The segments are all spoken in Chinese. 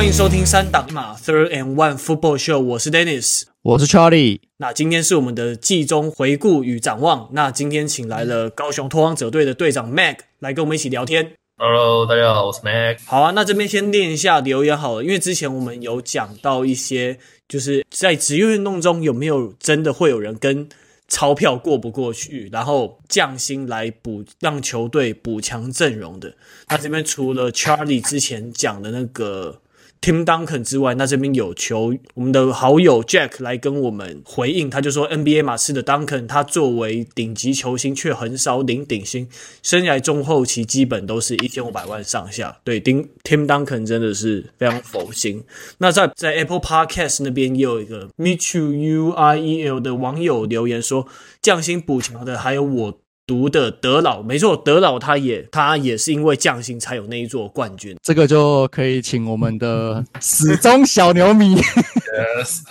欢迎收听三档马 Third and One Football Show，我是 Dennis，我是 Charlie。那今天是我们的季中回顾与展望。那今天请来了高雄拓荒者队的队长 Mag 来跟我们一起聊天。Hello，大家好，我是 Mag。好啊，那这边先念一下留言好了，因为之前我们有讲到一些，就是在职业运动中有没有真的会有人跟钞票过不过去，然后降薪来补让球队补强阵容的。那这边除了 Charlie 之前讲的那个。Tim Duncan 之外，那这边有求我们的好友 Jack 来跟我们回应，他就说 NBA 马刺的 Duncan，他作为顶级球星却很少领顶薪，生涯中后期基本都是一千五百万上下。对，丁 Tim Duncan 真的是非常佛心。那在在 Apple Podcast 那边也有一个 Meet You U I E L 的网友留言说，降薪补强的还有我。读的德老没错，德老他也他也是因为匠心才有那一座冠军。这个就可以请我们的始终小牛迷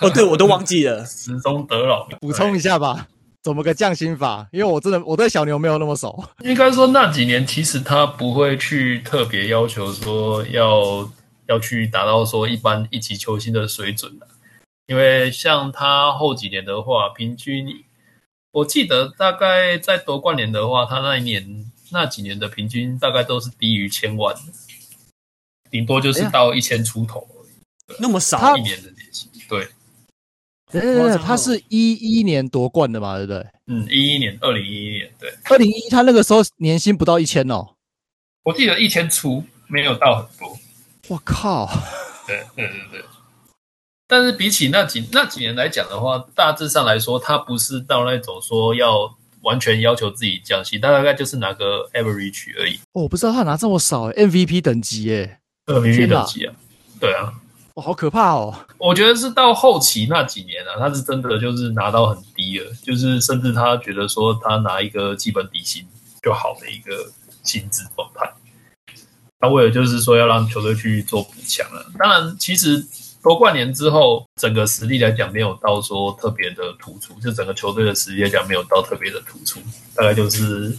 哦，对我都忘记了，始终德老补充一下吧，怎么个降薪法？因为我真的我对小牛没有那么熟。应该说那几年其实他不会去特别要求说要要去达到说一般一级球星的水准的，因为像他后几年的话，平均。我记得大概在夺冠年的话，他那一年那几年的平均大概都是低于千万的，顶多就是到一千出头而已。那么少一年的年薪？对，对对对，他是一一年夺冠的嘛，对不对？嗯，一一年，二零一一年，对，二零一，他那个时候年薪不到一千哦。我记得一千出，没有到很多。我靠！对对对对。但是比起那几那几年来讲的话，大致上来说，他不是到那种说要完全要求自己降薪，他大概就是拿个 average 而已。哦，我不知道他拿这么少，MVP 等级耶，MVP 等级啊，对啊，哇，好可怕哦！我觉得是到后期那几年啊，他是真的就是拿到很低了，就是甚至他觉得说他拿一个基本底薪就好的一个薪资状态。他为了就是说要让球队去做补强了，当然其实。夺冠年之后，整个实力来讲没有到说特别的突出，就整个球队的实力来讲没有到特别的突出，大概就是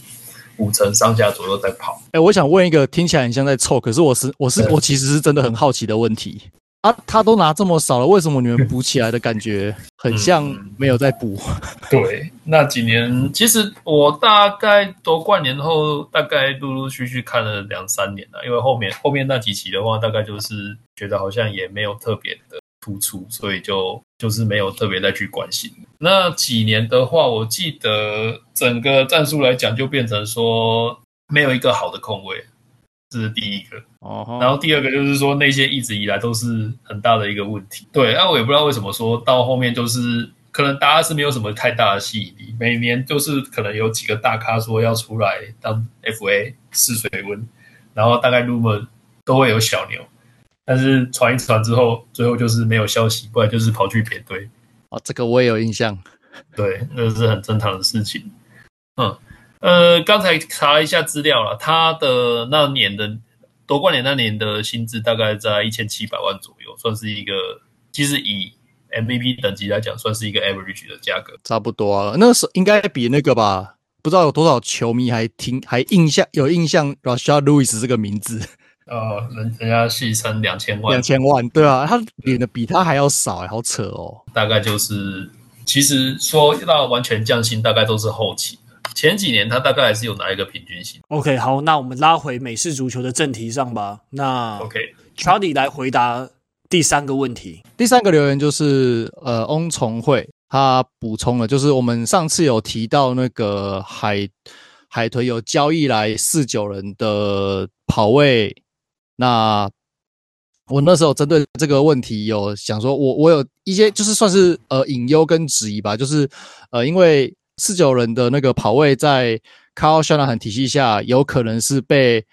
五成上下左右在跑。哎、欸，我想问一个听起来很像在凑，可是我是我是我其实是真的很好奇的问题啊，他都拿这么少了，为什么你们补起来的感觉 很像没有在补？嗯、对，那几年其实我大概夺冠年后，大概陆陆续续看了两三年了，因为后面后面那几期的话，大概就是。觉得好像也没有特别的突出，所以就就是没有特别再去关心。那几年的话，我记得整个战术来讲，就变成说没有一个好的控卫，这是第一个。哦。然后第二个就是说，那些一直以来都是很大的一个问题。对，那我也不知道为什么说到后面就是可能大家是没有什么太大的吸引力。每年就是可能有几个大咖说要出来当 FA 试水温，然后大概 rumor 都会有小牛。但是传一传之后，最后就是没有消息，不然就是跑去别队。哦，这个我也有印象。对，那是很正常的事情。嗯，呃，刚才查了一下资料了，他的那年的夺冠年那年的薪资大概在一千七百万左右，算是一个，其实以 MVP 等级来讲，算是一个 average 的价格。差不多啊，那时候应该比那个吧？不知道有多少球迷还听还印象有印象 Rashard Lewis 这个名字。呃，人人家戏称两千万，两千万，对啊，他领的比他还要少，哎，好扯哦。大概就是，其实说到完全降薪，大概都是后期。前几年他大概还是有拿一个平均薪。OK，好，那我们拉回美式足球的正题上吧。那 OK，Charlie 来回答第三个问题。第三个留言就是呃，翁崇慧他补充了，就是我们上次有提到那个海海豚有交易来四九人的跑位。那我那时候针对这个问题有想说，我我有一些就是算是呃隐忧跟质疑吧，就是呃因为四九人的那个跑位在 Kyle Shanahan 体系下有可能是被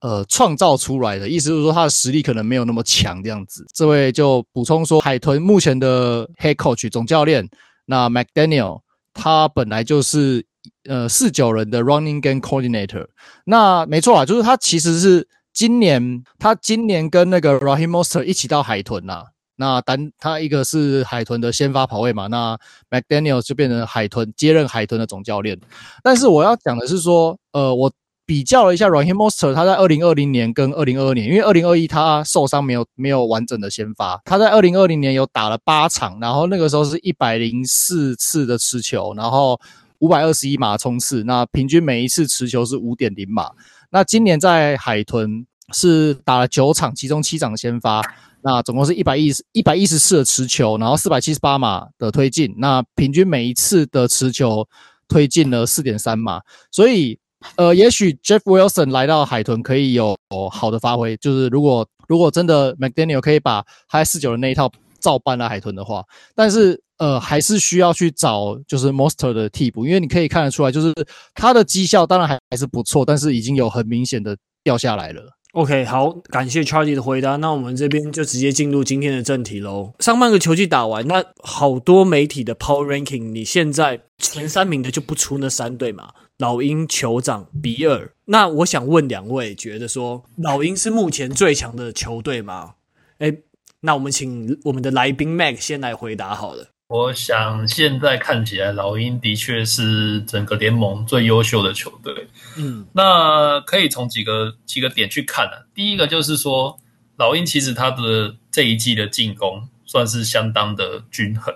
呃创造出来的，意思就是说他的实力可能没有那么强这样子。这位就补充说，海豚目前的 Head Coach 总教练那 McDaniel 他本来就是呃四九人的 Running Game Coordinator，那没错啊，就是他其实是。今年他今年跟那个 Raheem Mostert 一起到海豚呐，那单他一个是海豚的先发跑位嘛，那 McDaniel 就变成海豚接任海豚的总教练。但是我要讲的是说，呃，我比较了一下 Raheem Mostert，他在二零二零年跟二零二二年，因为二零二一他受伤没有没有完整的先发，他在二零二零年有打了八场，然后那个时候是一百零四次的持球，然后五百二十一码冲刺，那平均每一次持球是五点零码。那今年在海豚是打了九场，其中七场先发，那总共是一百一十一百一十四的持球，然后四百七十八码的推进，那平均每一次的持球推进了四点三码，所以。呃，也许 Jeff Wilson 来到海豚可以有好的发挥，就是如果如果真的 McDaniel 可以把他四九的那一套照搬来海豚的话，但是呃，还是需要去找就是 Monster 的替补，因为你可以看得出来，就是他的绩效当然还还是不错，但是已经有很明显的掉下来了。OK，好，感谢 Charlie 的回答。那我们这边就直接进入今天的正题喽。上半个球季打完，那好多媒体的 Power Ranking，你现在前三名的就不出那三队嘛？老鹰、酋长、比尔。那我想问两位，觉得说老鹰是目前最强的球队吗？诶，那我们请我们的来宾 Mac 先来回答好了。我想现在看起来，老鹰的确是整个联盟最优秀的球队。嗯，那可以从几个几个点去看啊。第一个就是说，老鹰其实他的这一季的进攻算是相当的均衡，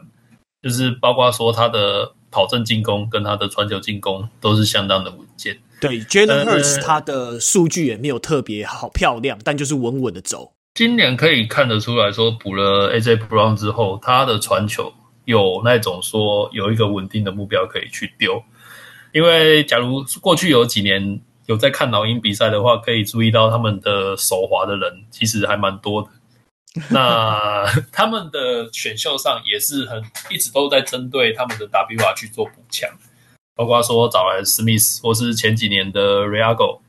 就是包括说他的。跑阵进攻跟他的传球进攻都是相当的稳健。对，Jalen Hurts 他的数据也没有特别好漂亮，但就是稳稳的走。今年可以看得出来说，补了 AJ Brown 之后，他的传球有那种说有一个稳定的目标可以去丢。因为假如过去有几年有在看老鹰比赛的话，可以注意到他们的手滑的人其实还蛮多的。那他们的选秀上也是很一直都在针对他们的 WR 去做补强，包括说找来 Smith 或是前几年的 Reagor，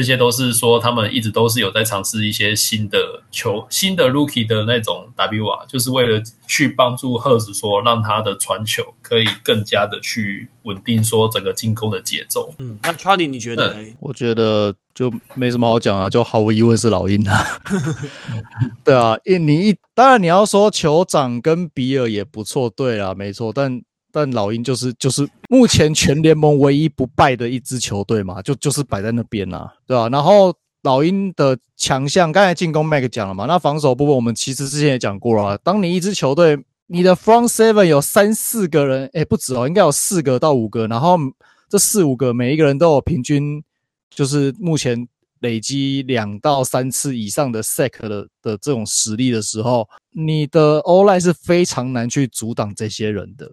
这些都是说他们一直都是有在尝试一些新的球、新的 Rookie 的那种 W 啊就是为了去帮助 Hurts 说让他的传球可以更加的去稳定说整个进攻的节奏。嗯，那 Charlie 你觉得？我觉得。就没什么好讲啊，就毫无疑问是老鹰啊。对啊，因你一当然你要说酋长跟比尔也不错，对啊，没错。但但老鹰就是就是目前全联盟唯一不败的一支球队嘛，就就是摆在那边啊，对吧、然后老鹰的强项，刚才进攻 Mac 讲了嘛，那防守部分我们其实之前也讲过了、啊。当你一支球队你的 Front Seven 有三四个人，诶不止哦，应该有四个到五个，然后这四五个每一个人都有平均。就是目前累积两到三次以上的 sack 的的这种实力的时候，你的 O-line 是非常难去阻挡这些人的。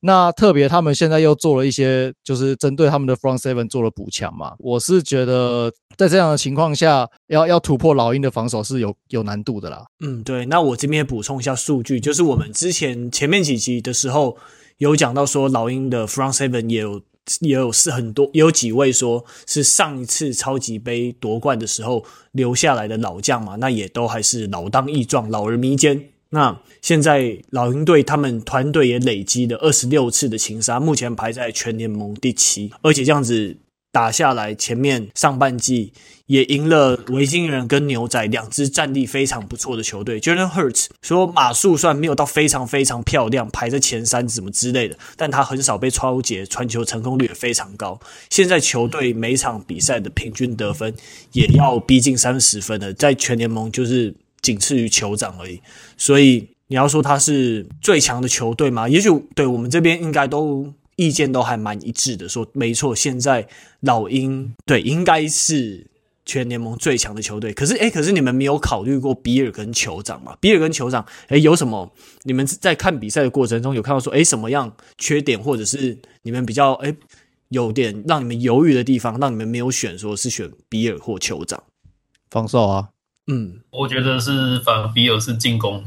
那特别他们现在又做了一些，就是针对他们的 front seven 做了补强嘛。我是觉得在这样的情况下，要要突破老鹰的防守是有有难度的啦。嗯，对。那我这边补充一下数据，就是我们之前前面几集的时候有讲到说，老鹰的 front seven 也有。也有是很多，有几位说是上一次超级杯夺冠的时候留下来的老将嘛，那也都还是老当益壮，老而弥坚。那现在老鹰队他们团队也累积了二十六次的情杀，目前排在全联盟第七，而且这样子。打下来，前面上半季也赢了维京人跟牛仔两支战力非常不错的球队。Jalen Hurts 说马术算没有到非常非常漂亮，排在前三什么之类的，但他很少被抄截，传球成功率也非常高。现在球队每场比赛的平均得分也要逼近三十分了，在全联盟就是仅次于酋长而已。所以你要说他是最强的球队吗？也许对我们这边应该都。意见都还蛮一致的，说没错，现在老鹰对应该是全联盟最强的球队。可是，诶，可是你们没有考虑过比尔跟酋长吗？比尔跟酋长，诶，有什么？你们在看比赛的过程中有看到说，诶，什么样缺点，或者是你们比较诶有点让你们犹豫的地方，让你们没有选，说是选比尔或酋长？防守啊，嗯，我觉得是反而比尔是进攻。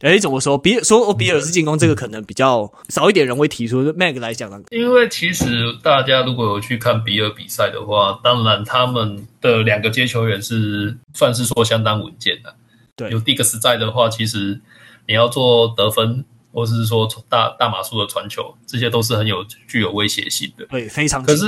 哎，怎么说？比尔说，比尔是进攻，这个可能比较少一点人会提出。Mag 来讲呢？因为其实大家如果有去看比尔比赛的话，当然他们的两个接球员是算是说相当稳健的。对，有 Diggs 在的话，其实你要做得分，或是说大大码数的传球，这些都是很有具有威胁性的。对，非常。可是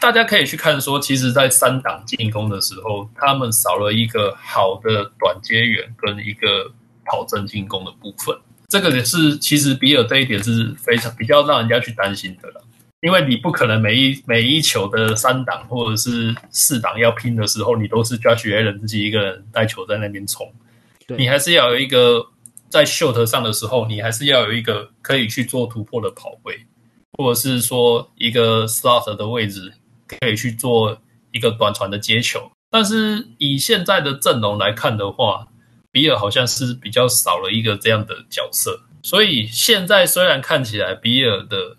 大家可以去看说，其实，在三档进攻的时候，他们少了一个好的短接员跟一个。跑阵进攻的部分，这个也是其实比尔这一点是非常比较让人家去担心的了。因为你不可能每一每一球的三档或者是四档要拼的时候，你都是 Josh Allen 自己一个人带球在那边冲。对，你还是要有一个在 short 上的时候，你还是要有一个可以去做突破的跑位，或者是说一个 slot 的位置可以去做一个短传的接球。但是以现在的阵容来看的话，比尔好像是比较少了一个这样的角色。所以现在虽然看起来比尔的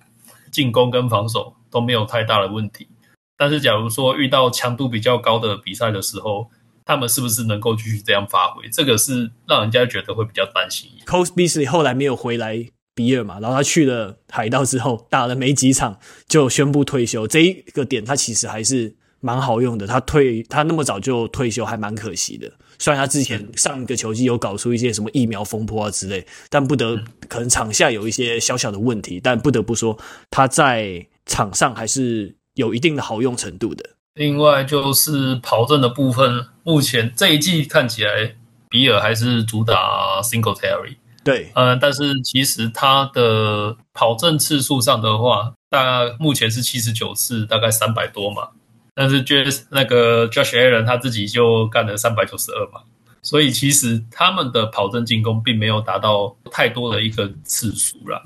进攻跟防守都没有太大的问题，但是假如说遇到强度比较高的比赛的时候，他们是不是能够继续这样发挥？这个是让人家觉得会比较担心。Cole Beasley 后来没有回来比尔嘛，然后他去了海盗之后打了没几场就宣布退休，这一个点他其实还是蛮好用的。他退他那么早就退休还蛮可惜的。虽然他之前上一个球季有搞出一些什么疫苗风波啊之类，但不得可能场下有一些小小的问题，但不得不说他在场上还是有一定的好用程度的。另外就是跑阵的部分，目前这一季看起来比尔还是主打 single Terry 对，嗯，但是其实他的跑阵次数上的话，大概目前是七十九次，大概三百多嘛。但是 Josh 那个 Josh Allen 他自己就干了三百九十二嘛，所以其实他们的跑阵进攻并没有达到太多的一个次数啦。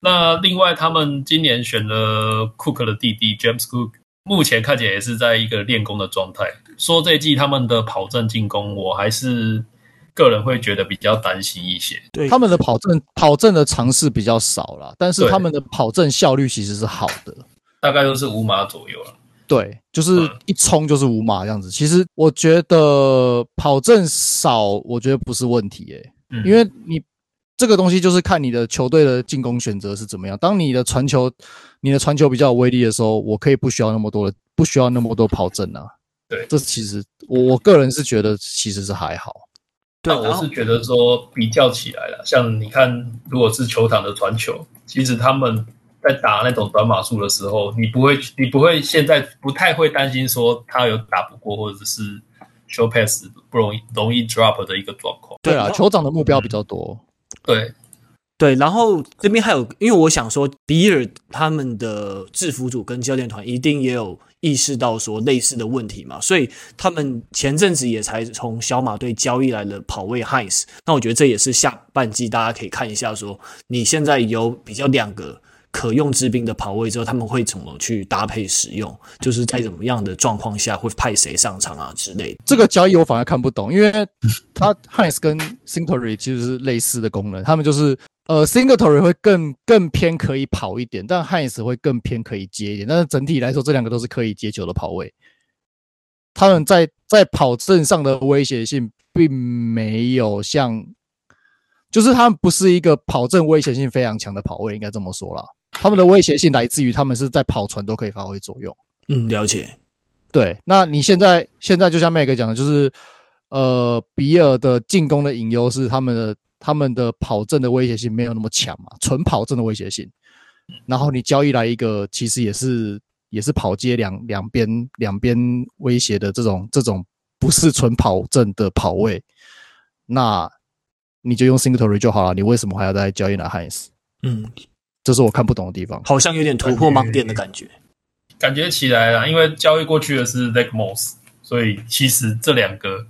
那另外他们今年选了 Cook 的弟弟 James Cook，目前看起来也是在一个练功的状态。说这一季他们的跑阵进攻，我还是个人会觉得比较担心一些。对，他们的跑阵跑阵的尝试比较少了，但是他们的跑阵效率其实是好的，大概都是五码左右了。对，就是一冲就是五码这样子。其实我觉得跑阵少，我觉得不是问题诶、欸嗯，因为你这个东西就是看你的球队的进攻选择是怎么样。当你的传球，你的传球比较有威力的时候，我可以不需要那么多的，不需要那么多跑阵啊。对，这其实我我个人是觉得其实是还好。对，我是觉得说比较起来了，像你看，如果是球场的传球，其实他们。在打那种短码数的时候，你不会，你不会现在不太会担心说他有打不过，或者是 show pass 不容易容易 drop 的一个状况。对啊，酋长的目标比较多。嗯、对对，然后这边还有，因为我想说，比尔他们的制服组跟教练团一定也有意识到说类似的问题嘛，所以他们前阵子也才从小马队交易来了跑位 Hines。那我觉得这也是下半季大家可以看一下，说你现在有比较两个。可用之兵的跑位之后，他们会怎么去搭配使用？就是在怎么样的状况下会派谁上场啊之类的。这个交易我反而看不懂，因为 他 Hines 跟 Singletary 其实是类似的功能，他们就是呃 Singletary 会更更偏可以跑一点，但 Hines 会更偏可以接一点。但是整体来说，这两个都是可以接球的跑位。他们在在跑阵上的威胁性并没有像，就是他们不是一个跑阵威胁性非常强的跑位，应该这么说啦。他们的威胁性来自于他们是在跑船都可以发挥作用。嗯，了解。对，那你现在现在就像 Mac 讲的，就是呃，比尔的进攻的隐忧是他们的他们的跑阵的威胁性没有那么强嘛，纯跑阵的威胁性。然后你交易来一个其实也是也是跑街两两边两边威胁的这种这种不是纯跑阵的跑位，那你就用 Singletary 就好了。你为什么还要再交易来 Hines？嗯。这是我看不懂的地方，好像有点突破盲点的感觉。感觉起来了，因为交易过去的是 Zach Moss，所以其实这两个，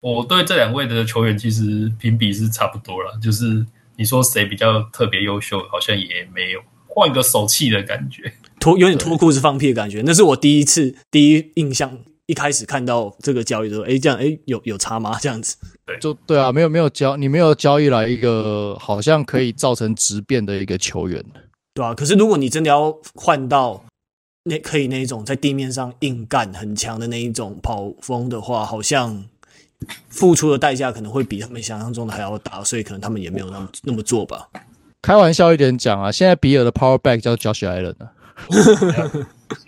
我对这两位的球员其实评比是差不多了。就是你说谁比较特别优秀，好像也没有，换个手气的感觉，脱有点脱裤子放屁的感觉。那是我第一次第一印象。一开始看到这个交易的时候，哎，这样，哎，有有差吗？这样子，对，就对啊，没有没有交，你没有交易来一个好像可以造成质变的一个球员，对啊。可是如果你真的要换到那可以那一种在地面上硬干很强的那一种跑锋的话，好像付出的代价可能会比他们想象中的还要大，所以可能他们也没有那么那么做吧。开玩笑一点讲啊，现在比尔的 Power Back 叫 Josh Allen 啊，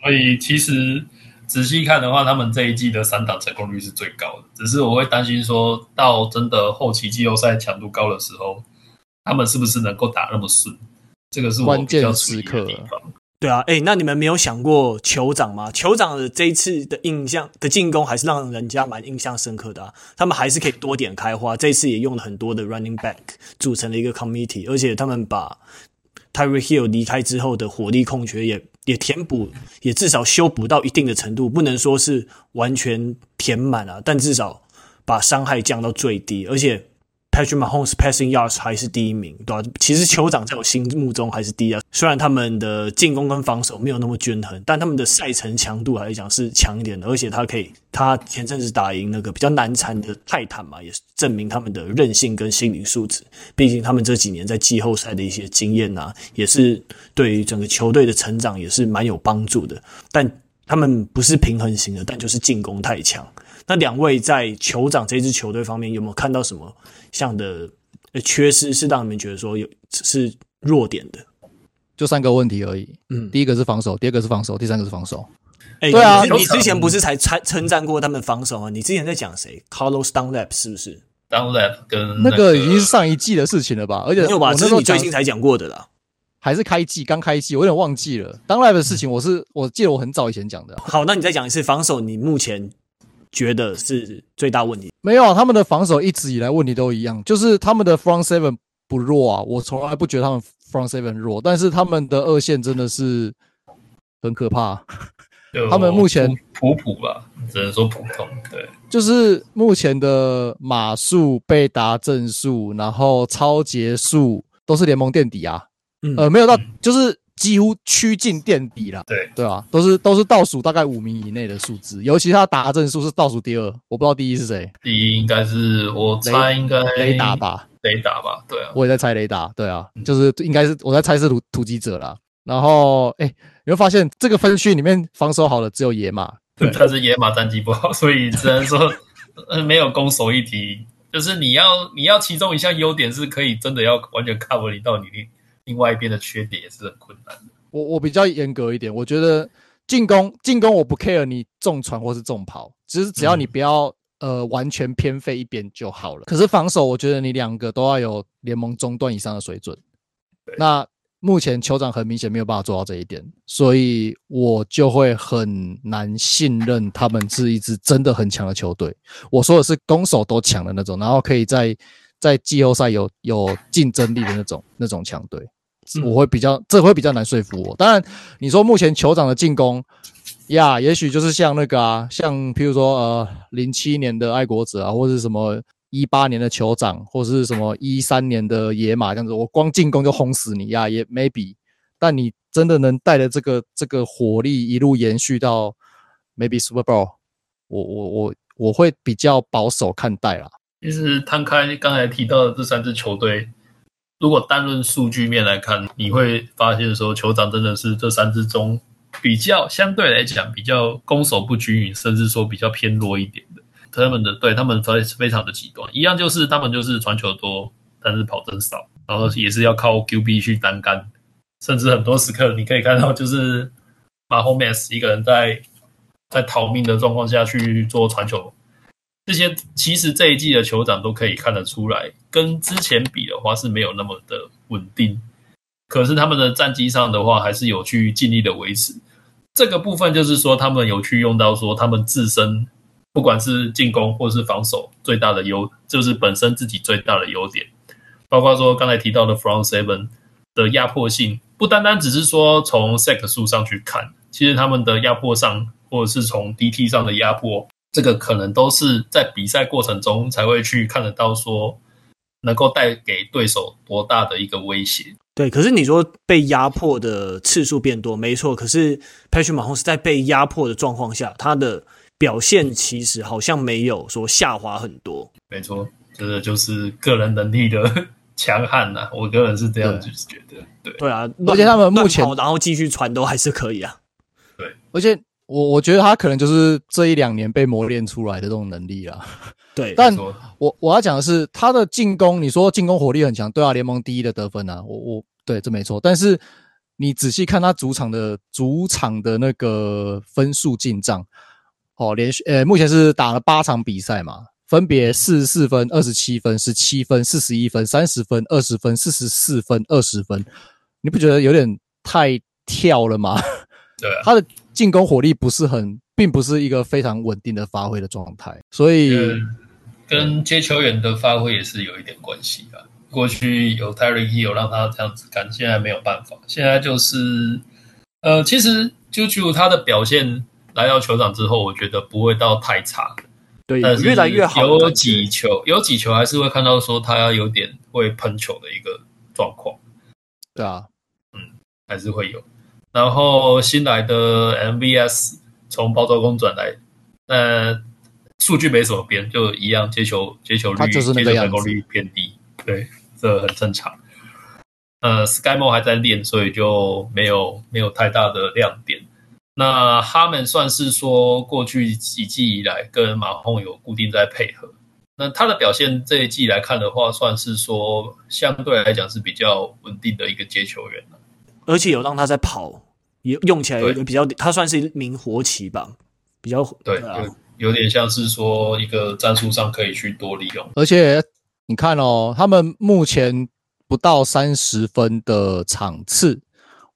所以其实。仔细看的话，他们这一季的三档成功率是最高的。只是我会担心，说到真的后期季后赛强度高的时候，他们是不是能够打那么顺？这个是我比较注意的地方。对啊，哎，那你们没有想过酋长吗？酋长的这一次的印象的进攻还是让人家蛮印象深刻的啊。他们还是可以多点开花。这一次也用了很多的 running back 组成了一个 committee，而且他们把 Tyreek Hill 离开之后的火力空缺也也填补，也至少修补到一定的程度，不能说是完全填满了，但至少把伤害降到最低，而且。Patrick Mahomes passing yards 还是第一名，对吧？其实酋长在我心目中还是第一。虽然他们的进攻跟防守没有那么均衡，但他们的赛程强度来讲是强一点的。而且他可以，他前阵子打赢那个比较难缠的泰坦嘛，也是证明他们的韧性跟心理素质。毕竟他们这几年在季后赛的一些经验啊，也是对于整个球队的成长也是蛮有帮助的。但他们不是平衡型的，但就是进攻太强。那两位在酋长这支球队方面有没有看到什么？像的缺失是让你们觉得说有是弱点的，就三个问题而已。嗯，第一个是防守，第二个是防守，第三个是防守。哎、欸，对啊，你之前不是才称称赞过他们防守吗？你之前在讲谁？Carlos Dunlap 是不是？Dunlap 跟那个已经是上一季的事情了吧？而且没有吧？这是你最近才讲过的啦，还是开季刚开季？我有点忘记了。Dunlap 的事情，我是我记得我很早以前讲的。好，那你再讲一次防守，你目前。觉得是最大问题？没有啊，他们的防守一直以来问题都一样，就是他们的 front seven 不弱啊，我从来不觉得他们 front seven 弱，但是他们的二线真的是很可怕。他们目前普普吧，只能说普通。对，就是目前的码数、贝达正数，然后抄截数都是联盟垫底啊。嗯，呃，没有到，就是。几乎趋近垫底了，对对啊，都是都是倒数大概五名以内的数字，尤其他达阵数是倒数第二，我不知道第一是谁。第一应该是我猜应该雷达吧，雷达吧，对啊，我也在猜雷达，对啊，就是应该是我在猜是突突击者啦。然后哎，你会发现这个分区里面防守好的只有野马，对，但是野马战绩不好，所以只能说 没有攻守一体。就是你要你要其中一项优点是可以真的要完全 cover 你到你的。另外一边的缺点也是很困难的。我我比较严格一点，我觉得进攻进攻我不 care 你重传或是重跑，只是只要你不要、嗯、呃完全偏废一边就好了。可是防守，我觉得你两个都要有联盟中段以上的水准。那目前酋长很明显没有办法做到这一点，所以我就会很难信任他们是一支真的很强的球队。我说的是攻守都强的那种，然后可以在在季后赛有有竞争力的那种那种强队。我会比较，这会比较难说服我。当然，你说目前酋长的进攻呀，也许就是像那个啊，像譬如说呃，零七年的爱国者啊，或者是什么一八年的酋长，或是什么一三年的野马这样子，我光进攻就轰死你呀，也 maybe。但你真的能带着这个这个火力一路延续到 maybe Super Bowl，我我我我会比较保守看待啦。其实摊开刚才提到的这三支球队。如果单论数据面来看，你会发现说，酋长真的是这三支中比较相对来讲比较攻守不均匀，甚至说比较偏弱一点的。他们的对他们非非常的极端，一样就是他们就是传球多，但是跑真少，然后也是要靠 QB 去单干，甚至很多时刻你可以看到就是马霍梅斯一个人在在逃命的状况下去做传球。这些其实这一季的酋长都可以看得出来，跟之前比的话是没有那么的稳定。可是他们的战绩上的话，还是有去尽力的维持。这个部分就是说，他们有去用到说他们自身不管是进攻或是防守最大的优，就是本身自己最大的优点，包括说刚才提到的 front seven 的压迫性，不单单只是说从 sack 数上去看，其实他们的压迫上，或者是从 DT 上的压迫。这个可能都是在比赛过程中才会去看得到，说能够带给对手多大的一个威胁。对，可是你说被压迫的次数变多，没错。可是 Patrick Mahomes 在被压迫的状况下，他的表现其实好像没有说下滑很多。没错，这个就是个人能力的 强悍呐。我个人是这样子觉得。对对啊，而且他们目前然后继续传都还是可以啊。对，而且。我我觉得他可能就是这一两年被磨练出来的这种能力啦。对，但我我要讲的是他的进攻，你说进攻火力很强，对啊，联盟第一的得分啊，我我对这没错。但是你仔细看他主场的主场的那个分数进账，哦，连续呃目前是打了八场比赛嘛，分别四十四分、二十七分、十七分、四十一分、三十分、二十分、四十四分、二十分，你不觉得有点太跳了吗？对啊，他的。进攻火力不是很，并不是一个非常稳定的发挥的状态，所以跟接球员的发挥也是有一点关系啊。过去有 Tyreek Hill 让他这样子干，现在没有办法，现在就是呃，其实 Juju 他的表现来到球场之后，我觉得不会到太差。对，但是越来越好。有几球，有几球还是会看到说他有点会喷球的一个状况。对啊，嗯，还是会有。然后新来的 MVS 从包装工转来，呃，数据没什么变，就一样，接球接球率、接球成功率偏低，对，这很正常。呃，SkyMo 还在练，所以就没有没有太大的亮点。那他们算是说过去几季以来跟马洪有固定在配合。那他的表现这一季来看的话，算是说相对来讲是比较稳定的一个接球员了。而且有让他在跑，也用起来也比较，他算是一名活棋吧，比较对，有、啊、有点像是说一个战术上可以去多利用。而且你看哦，他们目前。不到三十分的场次，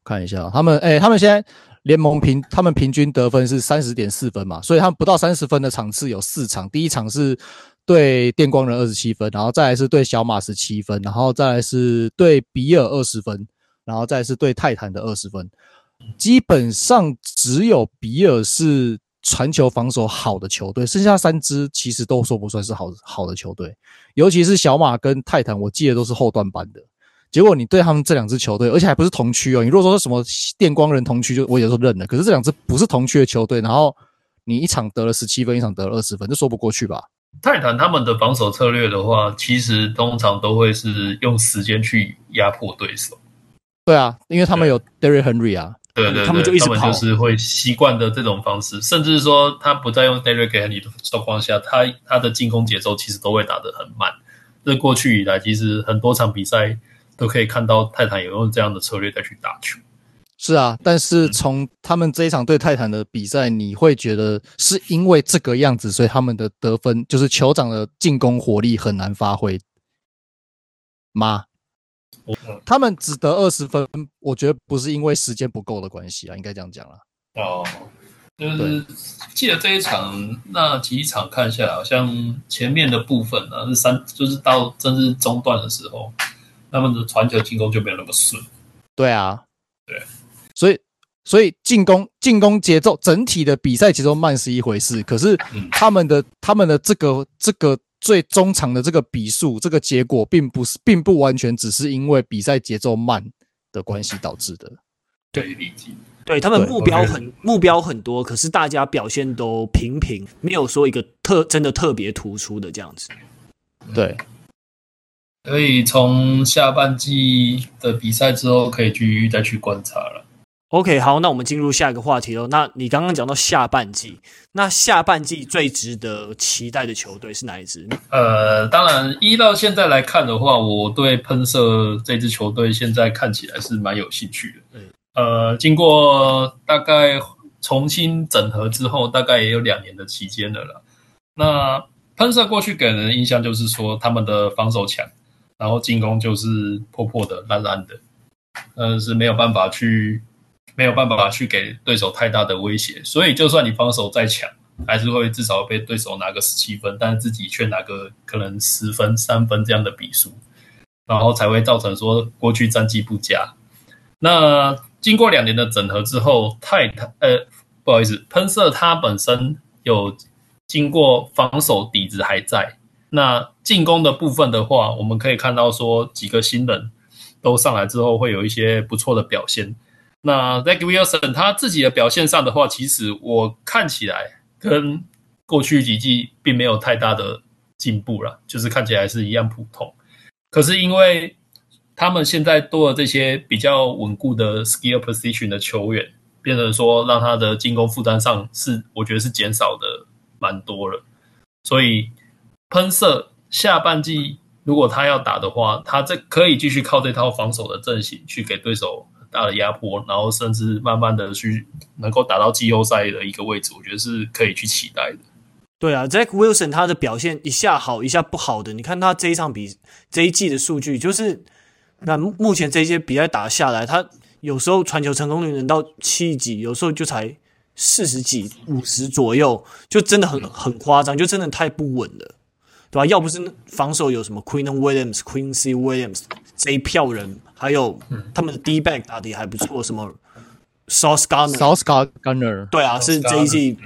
看一下他们，哎、欸，他们现在联盟平，他们平均得分是三十点四分嘛，所以他们不到三十分的场次有四场，第一场是对电光人二十七分，然后再来是对小马十七分，然后再来是对比尔二十分，然后再是对泰坦的二十分，基本上只有比尔是。传球防守好的球队，剩下三支其实都说不算是好好的球队，尤其是小马跟泰坦，我记得都是后段班的。结果你对他们这两支球队，而且还不是同区哦。你如果说什么电光人同区，就我有时候认了。可是这两支不是同区的球队，然后你一场得了十七分，一场得了二十分，这说不过去吧？泰坦他们的防守策略的话，其实通常都会是用时间去压迫对手。对啊，因为他们有 Derrick Henry 啊。对对对，他们就一直跑，就是会习惯的这种方式，甚至说他不再用 Derrick Henry 的状况下，他他的进攻节奏其实都会打得很慢。这过去以来，其实很多场比赛都可以看到泰坦有用这样的策略再去打球。是啊，但是从他们这一场对泰坦的比赛，你会觉得是因为这个样子，所以他们的得分就是酋长的进攻火力很难发挥吗？他们只得二十分，我觉得不是因为时间不够的关系啊，应该这样讲了。哦，就是记得这一场那几场看下来，好像前面的部分呢是三，就是到真是中段的时候，他们的传球进攻就没有那么顺。对啊，对，所以所以进攻进攻节奏整体的比赛节奏慢是一回事，可是他们的、嗯、他们的这个这个。最中场的这个比数，这个结果并不是，并不完全只是因为比赛节奏慢的关系导致的。对，理解。对，他们目标很目标很多，可是大家表现都平平，没有说一个特真的特别突出的这样子。对，所以从下半季的比赛之后，可以继续再去观察了。OK，好，那我们进入下一个话题喽。那你刚刚讲到下半季，那下半季最值得期待的球队是哪一支？呃，当然，一到现在来看的话，我对喷射这支球队现在看起来是蛮有兴趣的。嗯，呃，经过大概重新整合之后，大概也有两年的期间了啦。那喷射过去给人的印象就是说，他们的防守强，然后进攻就是破破的、烂烂的，呃，是没有办法去。没有办法去给对手太大的威胁，所以就算你防守再强，还是会至少被对手拿个十七分，但是自己却拿个可能十分、三分这样的比数，然后才会造成说过去战绩不佳。那经过两年的整合之后，泰坦呃不好意思，喷射它本身有经过防守底子还在，那进攻的部分的话，我们可以看到说几个新人都上来之后会有一些不错的表现。那 Zach Wilson 他自己的表现上的话，其实我看起来跟过去几季并没有太大的进步了，就是看起来是一样普通。可是因为他们现在多了这些比较稳固的 skill position 的球员，变成说让他的进攻负担上是我觉得是减少的蛮多了。所以喷射下半季如果他要打的话，他这可以继续靠这套防守的阵型去给对手大的压迫，然后甚至慢慢的去能够打到季后赛的一个位置，我觉得是可以去期待的。对啊，Zach Wilson 他的表现一下好一下不好的，你看他这一场比这一季的数据，就是那目前这些比赛打下来，他有时候传球成功率能到七级，有时候就才四十几、五十左右，就真的很很夸张，就真的太不稳了，对吧？要不是防守有什么 Queen Williams、Quincy Williams 这一票人。还有他们的 D back 打的也还不错，什么 Sauce Gardner Sauce Gardner，对啊，是这一季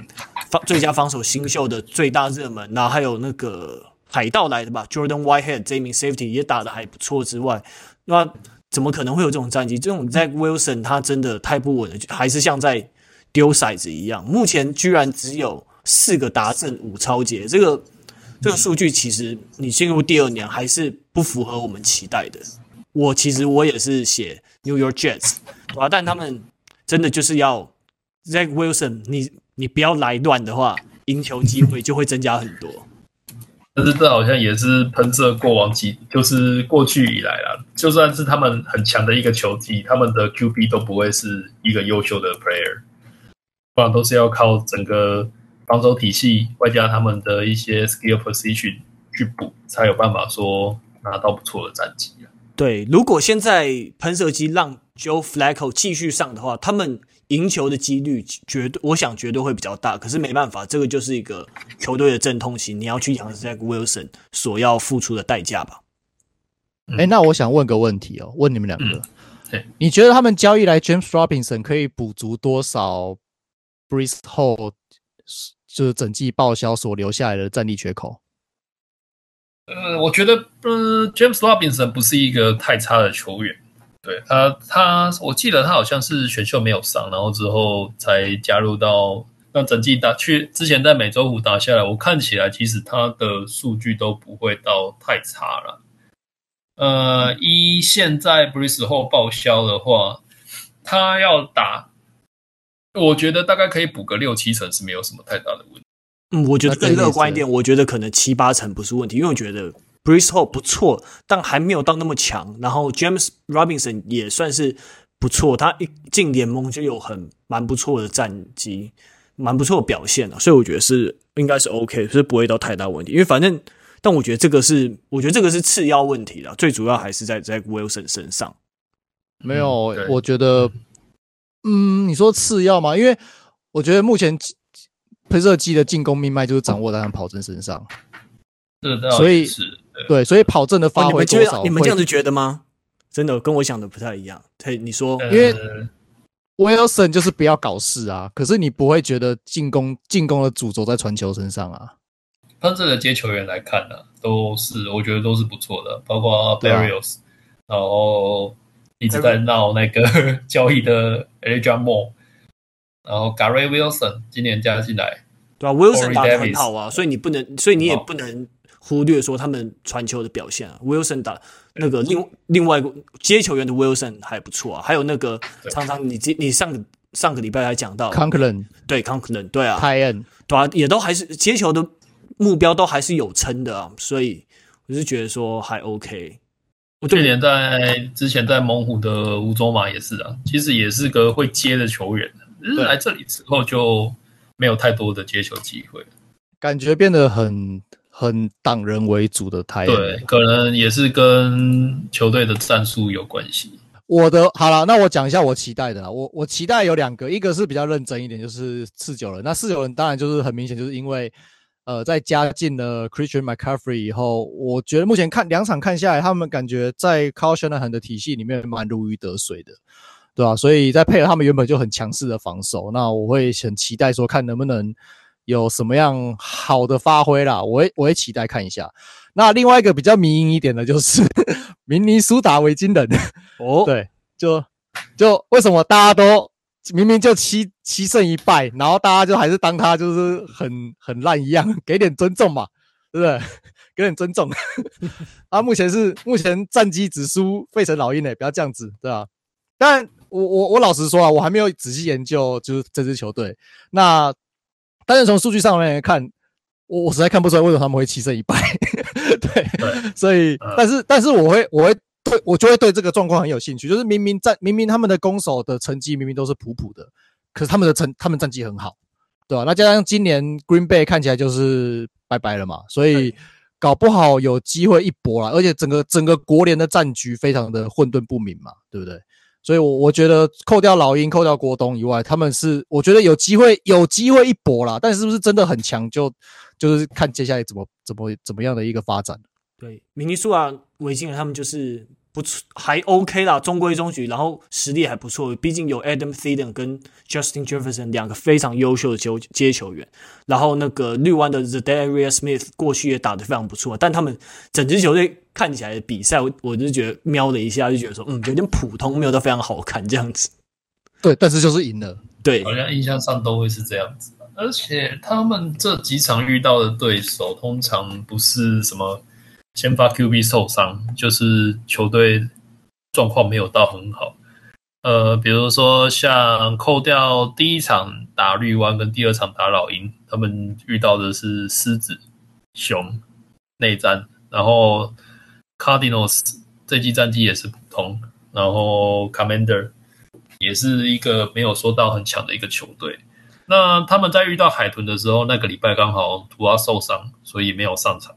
防最佳防守新秀的最大热门。然后还有那个海盗来的吧，Jordan Whitehead 这一名 Safety 也打的还不错之外，那怎么可能会有这种战绩？这种 Zach Wilson 他真的太不稳了，还是像在丢骰子一样。目前居然只有四个达阵五超节，这个这个数据其实你进入第二年还是不符合我们期待的。我其实我也是写 New York Jets，啊，但他们。真的就是要 Zach Wilson，你你不要来乱的话，赢球机会就会增加很多。但是这好像也是喷射过往几，就是过去以来啦，就算是他们很强的一个球技，他们的 QB 都不会是一个优秀的 player，不然都是要靠整个防守体系外加他们的一些 skill position 去补，才有办法说拿到不错的战绩。对，如果现在喷射机让 Joe Flacco 继续上的话，他们赢球的几率绝对，我想绝对会比较大。可是没办法，这个就是一个球队的阵痛期，你要去养 Zach Wilson 所要付出的代价吧。哎、嗯，那我想问个问题哦，问你们两个，嗯、你觉得他们交易来 James Robinson 可以补足多少 Breece Hall 就是整季报销所留下来的战力缺口？呃，我觉得，呃，James Robinson 不是一个太差的球员。对他，他我记得他好像是选秀没有上，然后之后才加入到那整季打去之前在美洲虎打下来，我看起来其实他的数据都不会到太差了。呃，一现在 Breece 后报销的话，他要打，我觉得大概可以补个六七成是没有什么太大的问题。嗯，我觉得更乐观一点，我觉得可能七八成不是问题，因为我觉得 Breece Hall 不错，但还没有到那么强。然后 James Robinson 也算是不错，他一进联盟就有很蛮不错的战绩，蛮不错的表现了，所以我觉得是应该是 OK，是不会到太大问题。因为反正，但我觉得这个是，我觉得这个是次要问题了，最主要还是在在 Wilson 身上。没有，我觉得，嗯，你说次要吗？因为我觉得目前。喷射机的进攻命脉就是掌握在他跑阵身上，所以对，所以跑阵的发挥多少，你们这样子觉得吗？真的跟我想的不太一样。嘿，你说，因为 Wilson 就是不要搞事啊，可是你不会觉得进攻进攻的主轴在传球身上啊？喷射的接球员来看呢、啊，都是我觉得都是不错的，包括 Berrios，、啊、然后一直在闹那个 交易的 Elijah Moore。然后 Garrett Wilson 今年加进来，对啊，Wilson 打得很好啊，所以你不能，所以你也不能忽略说他们传球的表现啊。Wilson 打那个另另外接球员的 Wilson 还不错啊，还有那个常常你你上个上个礼拜还讲到 Conklin，对 Conklin，对啊，Tyen，对啊，也都还是接球的目标都还是有撑的啊，所以我是觉得说还 OK。我去年在之前在猛虎的吴宗马也是啊，其实也是个会接的球员。来这里之后就没有太多的接球机会，感觉变得很很挡人为主的态度。对，可能也是跟球队的战术有关系。我的好了，那我讲一下我期待的啦。我我期待有两个，一个是比较认真一点，就是四九人。那四九人当然就是很明显，就是因为呃，在加进了 Christian McCaffrey 以后，我觉得目前看两场看下来，他们感觉在 Kyle Shanahan 的体系里面蛮如鱼得水的。对啊，所以再配合他们原本就很强势的防守，那我会很期待说看能不能有什么样好的发挥啦。我会我会期待看一下。那另外一个比较迷因一点的就是 明尼苏达维京人哦，对，就就为什么大家都明明就七七胜一败，然后大家就还是当他就是很很烂一样，给点尊重嘛，对不对？给点尊重。啊，目前是目前战绩只输费城老鹰诶，不要这样子，对吧？但我我我老实说啊，我还没有仔细研究就是这支球队。那但是从数据上面来看，我我实在看不出来为什么他们会七胜一败。对，对，所以但是但是我会我会对我就会对这个状况很有兴趣。就是明明战明明他们的攻守的成绩明明都是普普的，可是他们的成他们战绩很好，对吧？那加上今年 Green Bay 看起来就是拜拜了嘛，所以搞不好有机会一搏啦。而且整个整个国联的战局非常的混沌不明嘛，对不对？所以，我我觉得扣掉老鹰、扣掉郭东以外，他们是我觉得有机会、有机会一搏啦。但是，是不是真的很强，就就是看接下来怎么怎么怎么样的一个发展。对，明尼苏达维京人他们就是不错，还 OK 啦，中规中矩，然后实力还不错。毕竟有 Adam Thielen 跟 Justin Jefferson 两个非常优秀的球接球员，然后那个绿湾的 The Darius Smith 过去也打得非常不错。但他们整支球队看起来的比赛，我我就觉得瞄了一下，就觉得说，嗯，有点普通，没有到非常好看这样子。对，但是就是赢了。对，好像印象上都会是这样子。而且他们这几场遇到的对手，通常不是什么。先发 QB 受伤，就是球队状况没有到很好。呃，比如说像扣掉第一场打绿湾跟第二场打老鹰，他们遇到的是狮子、熊内战，然后 Cardinals 这季战绩也是普通，然后 Commander 也是一个没有说到很强的一个球队。那他们在遇到海豚的时候，那个礼拜刚好图阿受伤，所以没有上场。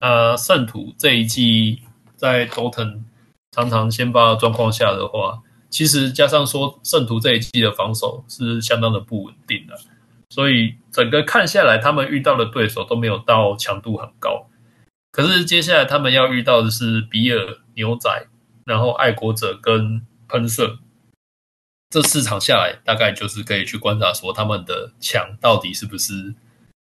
呃，圣徒这一季在头疼常常先发的状况下的话，其实加上说圣徒这一季的防守是相当的不稳定的，所以整个看下来，他们遇到的对手都没有到强度很高。可是接下来他们要遇到的是比尔、牛仔，然后爱国者跟喷射，这四场下来，大概就是可以去观察说他们的强到底是不是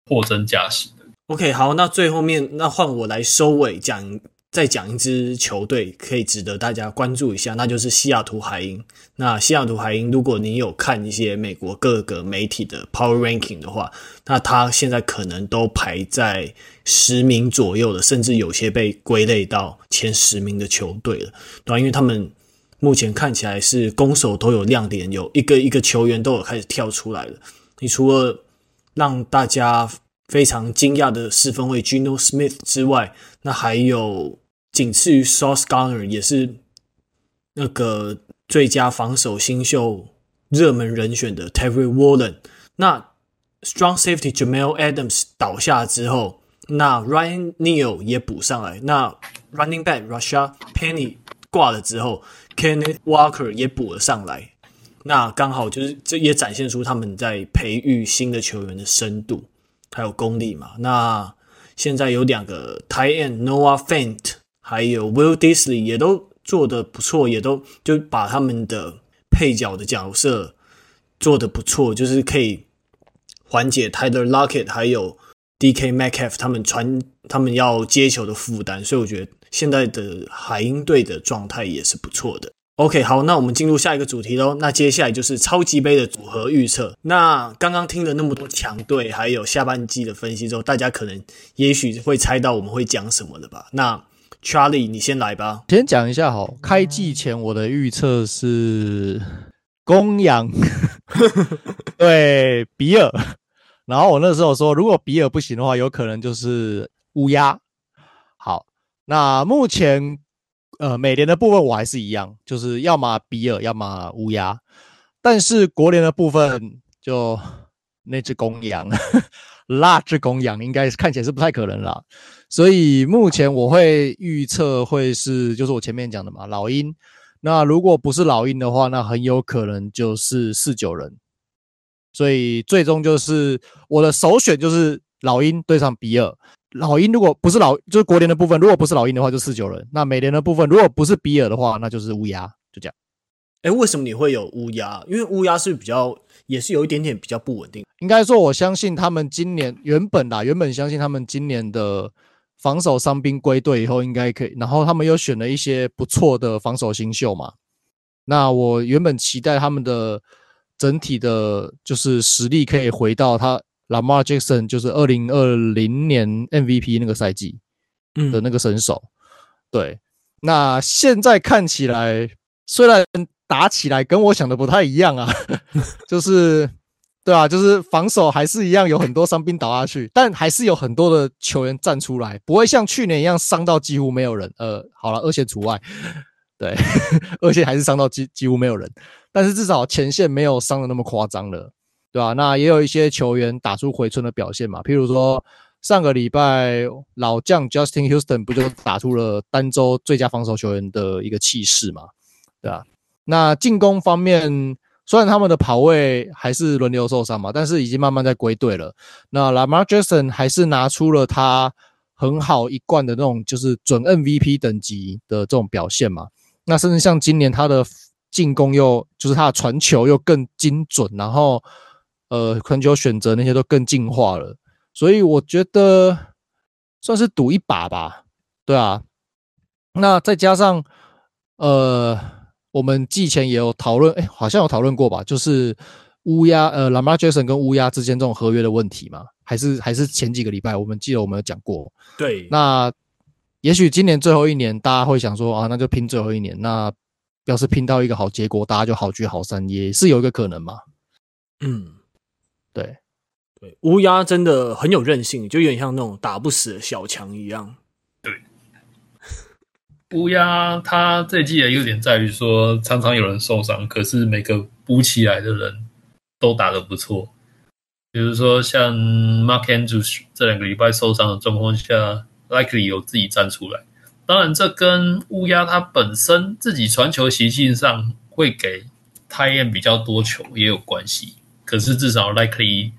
货真价实。OK，好，那最后面那换我来收尾讲，再讲一支球队可以值得大家关注一下，那就是西雅图海鹰。那西雅图海鹰，如果你有看一些美国各个媒体的 Power Ranking 的话，那他现在可能都排在十名左右的，甚至有些被归类到前十名的球队了，对？因为他们目前看起来是攻守都有亮点，有一个一个球员都有开始跳出来了。你除了让大家非常惊讶的四分卫 Geno Smith 之外，那还有仅次于 Sauce Garner，也是那个最佳防守新秀热门人选的 Terry Wallen。那 Strong Safety Jamal Adams 倒下之后，那 Ryan Neal 也补上来。那 Running Back Rashad Penny 挂了之后，Kenneth Walker 也补了上来。那刚好就是这也展现出他们在培育新的球员的深度。还有功力嘛？那现在有两个 tight end Noah Fant，还有 Will Dissly 也都做得不错，也都就把他们的配角的角色做得不错，就是可以缓解 Tyler Lockett 还有 DK Metcalf 他们传他们要接球的负担，所以我觉得现在的海鹰队的状态也是不错的。OK，好，那我们进入下一个主题喽。那接下来就是超级杯的组合预测。那刚刚听了那么多强队，还有下半季的分析之后，大家可能也许会猜到我们会讲什么了吧？那 Charlie，你先来吧。先讲一下好，开季前我的预测是公羊 对比尔，然后我那时候说，如果比尔不行的话，有可能就是乌鸦。好，那目前。呃，美联的部分我还是一样，就是要么比尔，要么乌鸦。但是国联的部分，就那只公羊，那只公羊应该看起来是不太可能啦。所以目前我会预测会是，就是我前面讲的嘛，老鹰。那如果不是老鹰的话，那很有可能就是四九人。所以最终就是我的首选就是老鹰对上比尔。老鹰如果不是老，就是国联的部分，如果不是老鹰的话，就四九人。那美联的部分，如果不是比尔的话，那就是乌鸦。就这样。哎，为什么你会有乌鸦？因为乌鸦是比较，也是有一点点比较不稳定。应该说，我相信他们今年原本啦，原本相信他们今年的防守伤兵归队以后应该可以，然后他们又选了一些不错的防守新秀嘛。那我原本期待他们的整体的，就是实力可以回到他。Lamar Jackson 就是二零二零年 MVP 那个赛季的那个神手，嗯、对。那现在看起来，虽然打起来跟我想的不太一样啊，就是对啊，就是防守还是一样有很多伤兵倒下去，但还是有很多的球员站出来，不会像去年一样伤到几乎没有人。呃，好了，二线除外，对，而且还是伤到几几乎没有人，但是至少前线没有伤的那么夸张了。对吧、啊？那也有一些球员打出回春的表现嘛，譬如说上个礼拜老将 Justin Houston 不就打出了单周最佳防守球员的一个气势嘛？对吧、啊？那进攻方面，虽然他们的跑位还是轮流受伤嘛，但是已经慢慢在归队了。那 Lamar Jackson 还是拿出了他很好一贯的那种，就是准 MVP 等级的这种表现嘛。那甚至像今年他的进攻又就是他的传球又更精准，然后呃很久选择那些都更进化了，所以我觉得算是赌一把吧。对啊，那再加上呃，我们季前也有讨论，哎，好像有讨论过吧，就是乌鸦呃，Lamar Jackson 跟乌鸦之间这种合约的问题嘛，还是还是前几个礼拜我们记得我们有讲过。对，那也许今年最后一年，大家会想说啊，那就拼最后一年。那要是拼到一个好结果，大家就好聚好散，也是有一个可能嘛。嗯，对对，乌鸦真的很有韧性，就有点像那种打不死的小强一样。对乌鸦它这季的优点在于说，常常有人受伤，可是每个补起来的人都打得不错。比如说像 Mark Andrews 这两个礼拜受伤的状况下，Likely 有自己站出来。当然，这跟乌鸦它本身自己传球习性上会给 Tight End 比较多球也有关系。可是至少 Likely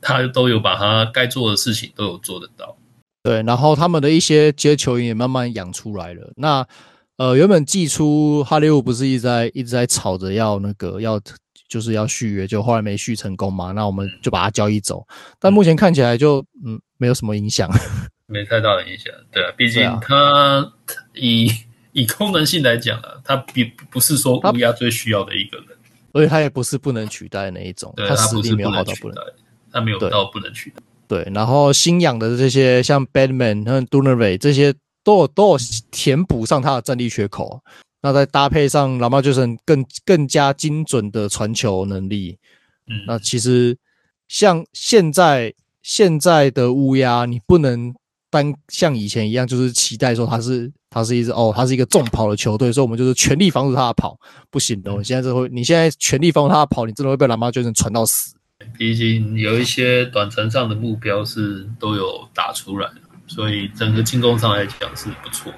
他都有把他该做的事情都有做得到。对，然后他们的一些接球员也慢慢养出来了。那呃，原本季初哈利伍不是一直在一直在吵着要那个要就是要续约，就后来没续成功嘛。那我们就把他交易走。但目前看起来就嗯没有什么影响，没太大的影响。对啊，毕竟他以以功能性来讲啊，他并不是说乌鸦最需要的一个人，而且他也不是不能取代那一种。对，他实力没有好到不能，他没有到不能取代。对，然后新养的这些像 Bateman 和 Dunleavy 这些都有都有填补上他的战力缺口。那再搭配上 Lamar Jackson 更更加精准的传球能力，嗯，那其实像现在现在的乌鸦，你不能单像以前一样，就是期待说他是他是一支哦，他是一个重跑的球队，所以我们就是全力防止他的跑，不行的。我现在就会，你现在全力防止他的跑，你真的会被 Lamar Jackson 传到死。毕竟有一些短程上的目标是都有打出来的，所以整个进攻上来讲是不错。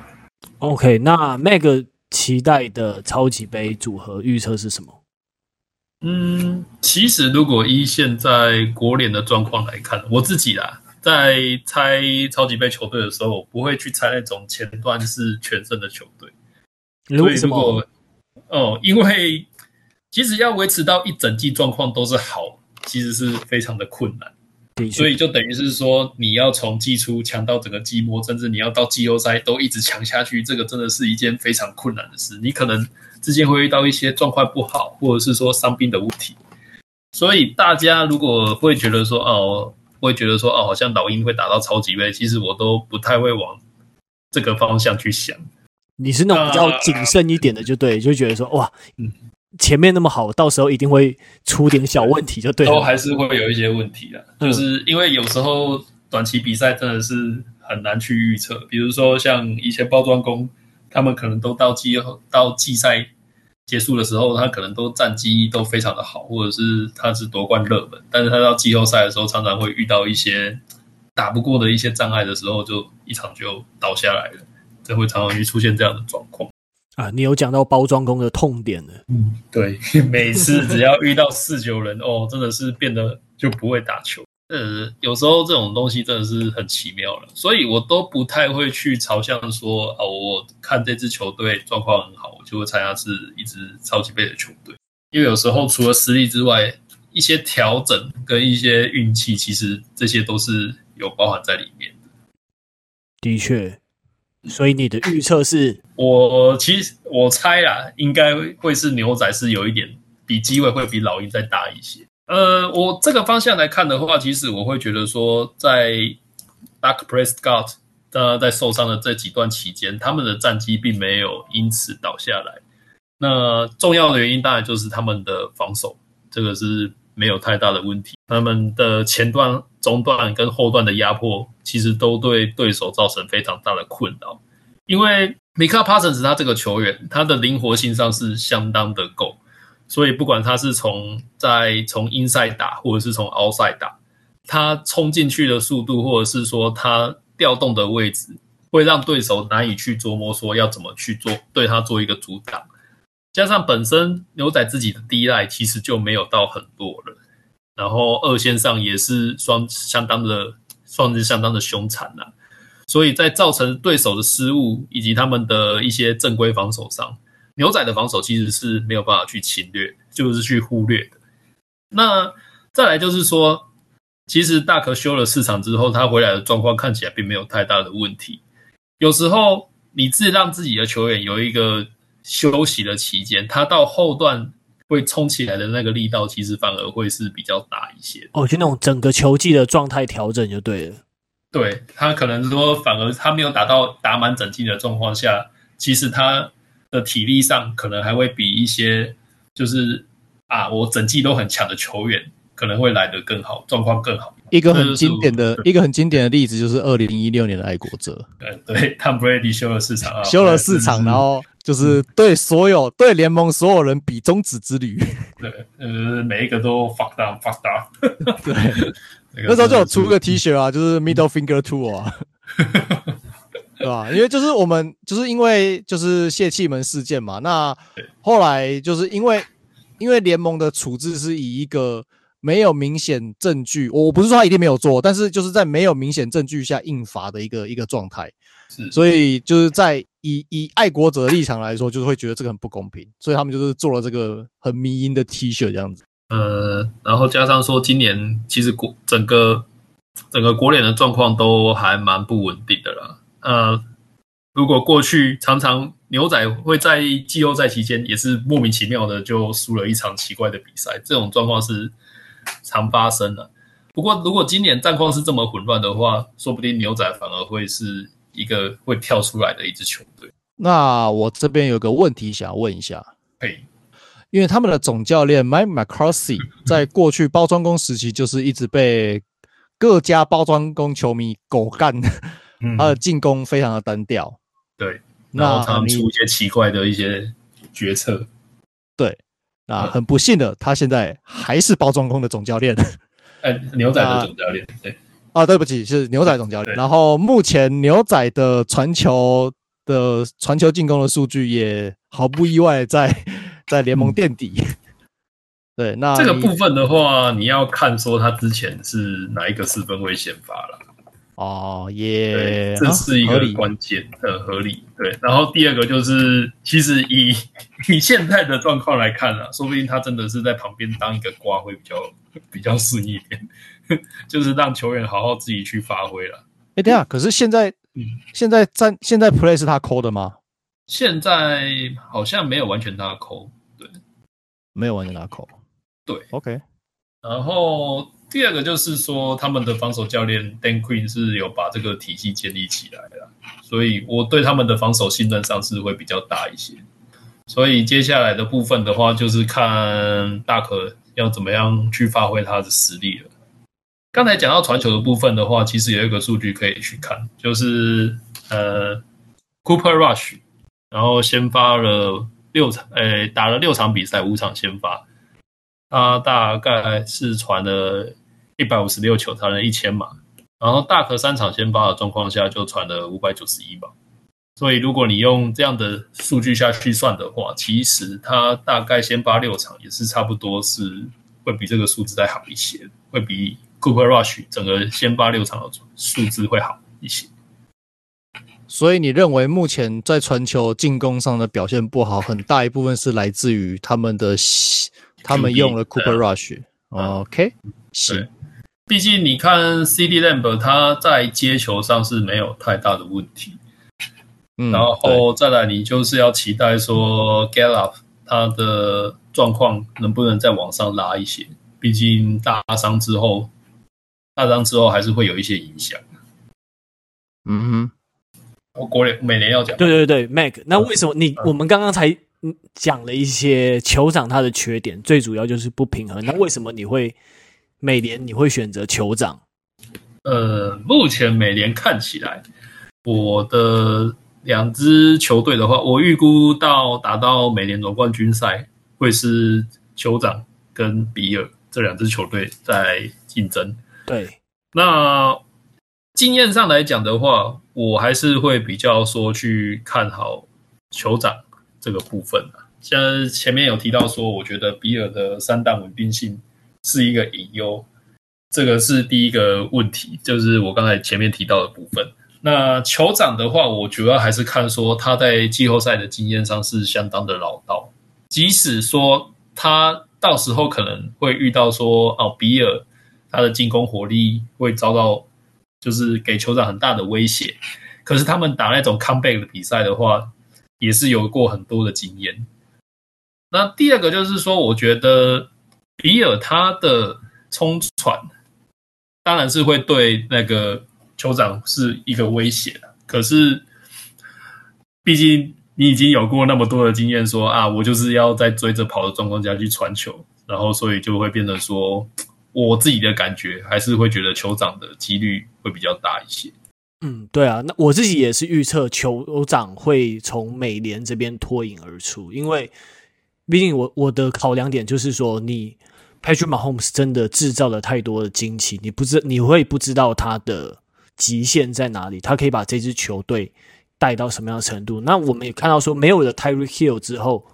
OK，那 Meg 期待的超级杯组合预测是什么？嗯，其实如果依现在国联的状况来看，我自己啦，在猜超级杯球队的时候，我不会去猜那种前段是全胜的球队。为什么？哦，因为其实要维持到一整季状况都是好。其实是非常的困难，所以就等于是说，你要从季初强到整个季末，甚至你要到季后赛都一直强下去，这个真的是一件非常困难的事。你可能之间会遇到一些状况不好，或者是说伤病的问题。所以大家如果会觉得说，哦，会觉得说，哦，好像老鹰会打到超级杯，其实我都不太会往这个方向去想。你是那种比较谨慎一点的，就对，就觉得说，哇，嗯。前面那么好，到时候一定会出点小问题，就对了。都还是会有一些问题的，就是因为有时候短期比赛真的是很难去预测。比如说像以前包装工，他们可能都到季后到季赛结束的时候，他可能都战绩都非常的好，或者是他是夺冠热门，但是他到季后赛的时候，常常会遇到一些打不过的一些障碍的时候，就一场就倒下来了，这会常常会出现这样的状况。啊，你有讲到包装工的痛点了。嗯，对，每次只要遇到四九人，哦，真的是变得就不会打球。呃，有时候这种东西真的是很奇妙了，所以我都不太会去朝向说，啊，我看这支球队状况很好，我就会猜它是一支超级杯的球队。因为有时候除了实力之外，一些调整跟一些运气，其实这些都是有包含在里面的。的确。所以你的预测是？我其实我猜啦，应该会是牛仔是有一点比机会会比老鹰再大一些。呃，我这个方向来看的话，其实我会觉得说，在 Dak Prescott 他在受伤的这几段期间，他们的战绩并没有因此倒下来。那重要的原因当然就是他们的防守，这个是没有太大的问题。他们的前段、中段跟后段的压迫。其实都对对手造成非常大的困扰，因为米卡帕森斯他这个球员，他的灵活性上是相当的够，所以不管他是从在从 inside 打，或者是从 outside 打，他冲进去的速度，或者是说他调动的位置，会让对手难以去琢磨说要怎么去做对他做一个阻挡。加上本身牛仔自己的低赖其实就没有到很多了，然后二线上也是双相当的。算是相当的凶残呐、所以在造成对手的失误以及他们的一些正规防守上，牛仔的防守其实是没有办法去侵略，就是去忽略的。那再来就是说，其实大可休了市场之后，他回来的状况看起来并没有太大的问题。有时候你自让自己的球员有一个休息的期间，他到后段会冲起来的那个力道，其实反而会是比较大一些。哦，就那种整个球季的状态调整就对了。对，他可能说，反而他没有打到打满整季的状况下，其实他的体力上可能还会比一些就是啊，我整季都很强的球员可能会来得更好，状况更好。一个很经典的一个很经典的例子就是二零一六年的爱国者。对对，Tom Brady 休了四场啊，休了四场，然后就是对所有对联盟所有人比中止之旅。对，呃，每一个都 fuck down fuck down。对，那时候就有出个 T 恤啊，就是 Middle Finger Tour 啊。对吧？因为就是我们就是因为就是泄气门事件嘛，那后来就是因为因为联盟的处置是以一个没有明显证据，我不是说他一定没有做，但是就是在没有明显证据下应罚的一个一个状态，是，所以就是在以以爱国者的立场来说，就是会觉得这个很不公平，所以他们就是做了这个很迷因的 T 恤这样子。呃，然后加上说今年其实国整个整个国联的状况都还蛮不稳定的啦。呃，如果过去常常牛仔会在季后赛期间也是莫名其妙的就输了一场奇怪的比赛，这种状况是常发生的。不过，如果今年战况是这么混乱的话，说不定牛仔反而会是一个会跳出来的一支球队。那我这边有个问题想要问一下，嘿，因为他们的总教练 Mike McCarthy 在过去包装工时期就是一直被各家包装工球迷狗干。他的进攻非常的单调，对，然后常出一些奇怪的一些决策，对，那很不幸的，他现在还是包装工的总教练，哎，牛仔的总教练，对，啊，对不起，是牛仔总教练。然后目前牛仔的传球的传球进攻的数据也毫不意外在 在联盟垫底，对，那这个部分的话，你要看说他之前是哪一个四分位先发了。哦，耶，这是一个关键的合理。对，然后第二个就是，其实以 以现在的状况来看啊，说不定他真的是在旁边当一个瓜会比较比较顺一点，就是让球员好好自己去发挥了。哎，等下，可是现在，嗯，现在在现在 play 是他抠的吗？现在好像没有完全他抠，对，没有完全他抠，对，OK，然后。第二个就是说，他们的防守教练 Dan Quinn 是有把这个体系建立起来的，所以我对他们的防守信任上是会比较大一些。所以接下来的部分的话，就是看大可要怎么样去发挥他的实力了。刚才讲到传球的部分的话，其实有一个数据可以去看，就是呃 Cooper Rush，然后先发了六场，诶，打了六场比赛，五场先发。他大概是传了一百五十六球，传了一千码，然后大可三场先发的状况下就传了五百九十一码，所以如果你用这样的数据下去算的话，其实他大概先发六场也是差不多是会比这个数字再好一些，会比 Cooper Rush 整个先发六场的数字会好一些。所以你认为目前在传球进攻上的表现不好，很大一部分是来自于他们的。他们用了 Cooper Rush，OK，是。毕竟你看 CeeDee Lamb，他在接球上是没有太大的问题。嗯，然后再来，你就是要期待说 Gallup 他的状况能不能再往上拉一些？毕竟大伤之后，大伤之后还是会有一些影响。嗯哼，我国联每年要讲。对对对，Mac，那为什么你、嗯、我们刚刚才？嗯，讲了一些酋长他的缺点，最主要就是不平衡。那为什么你会美联你会选择酋长？呃，目前美联看起来，我的两支球队的话，我预估到打到美联总冠军赛会是酋长跟比尔这两支球队在竞争。对，那经验上来讲的话，我还是会比较说去看好酋长。这个部分啊，像前面有提到说，我觉得比尔的三档稳定性是一个隐忧，这个是第一个问题，就是我刚才前面提到的部分。那酋长的话，我主要还是看说他在季后赛的经验上是相当的老道，即使说他到时候可能会遇到说哦，比尔他的进攻火力会遭到就是给酋长很大的威胁，可是他们打那种 comeback 的比赛的话，也是有过很多的经验。那第二个就是说，我觉得比尔他的冲传，当然是会对那个。酋长是一个威胁，可是毕竟你已经有过那么多的经验说，啊，我就是要在追着跑的状况下去传球，然后所以就会变成说，我自己的感觉还是会觉得酋长的几率会比较大一些。嗯，对啊，那我自己也是预测酋长会从美联这边脱颖而出，因为毕竟我我的考量点就是说，你 Patrick Mahomes 真的制造了太多的惊奇，你不知你会不知道他的。极限在哪里？他可以把这支球队带到什么样的程度？那我们也看到说，没有了 Tyreek Hill 之后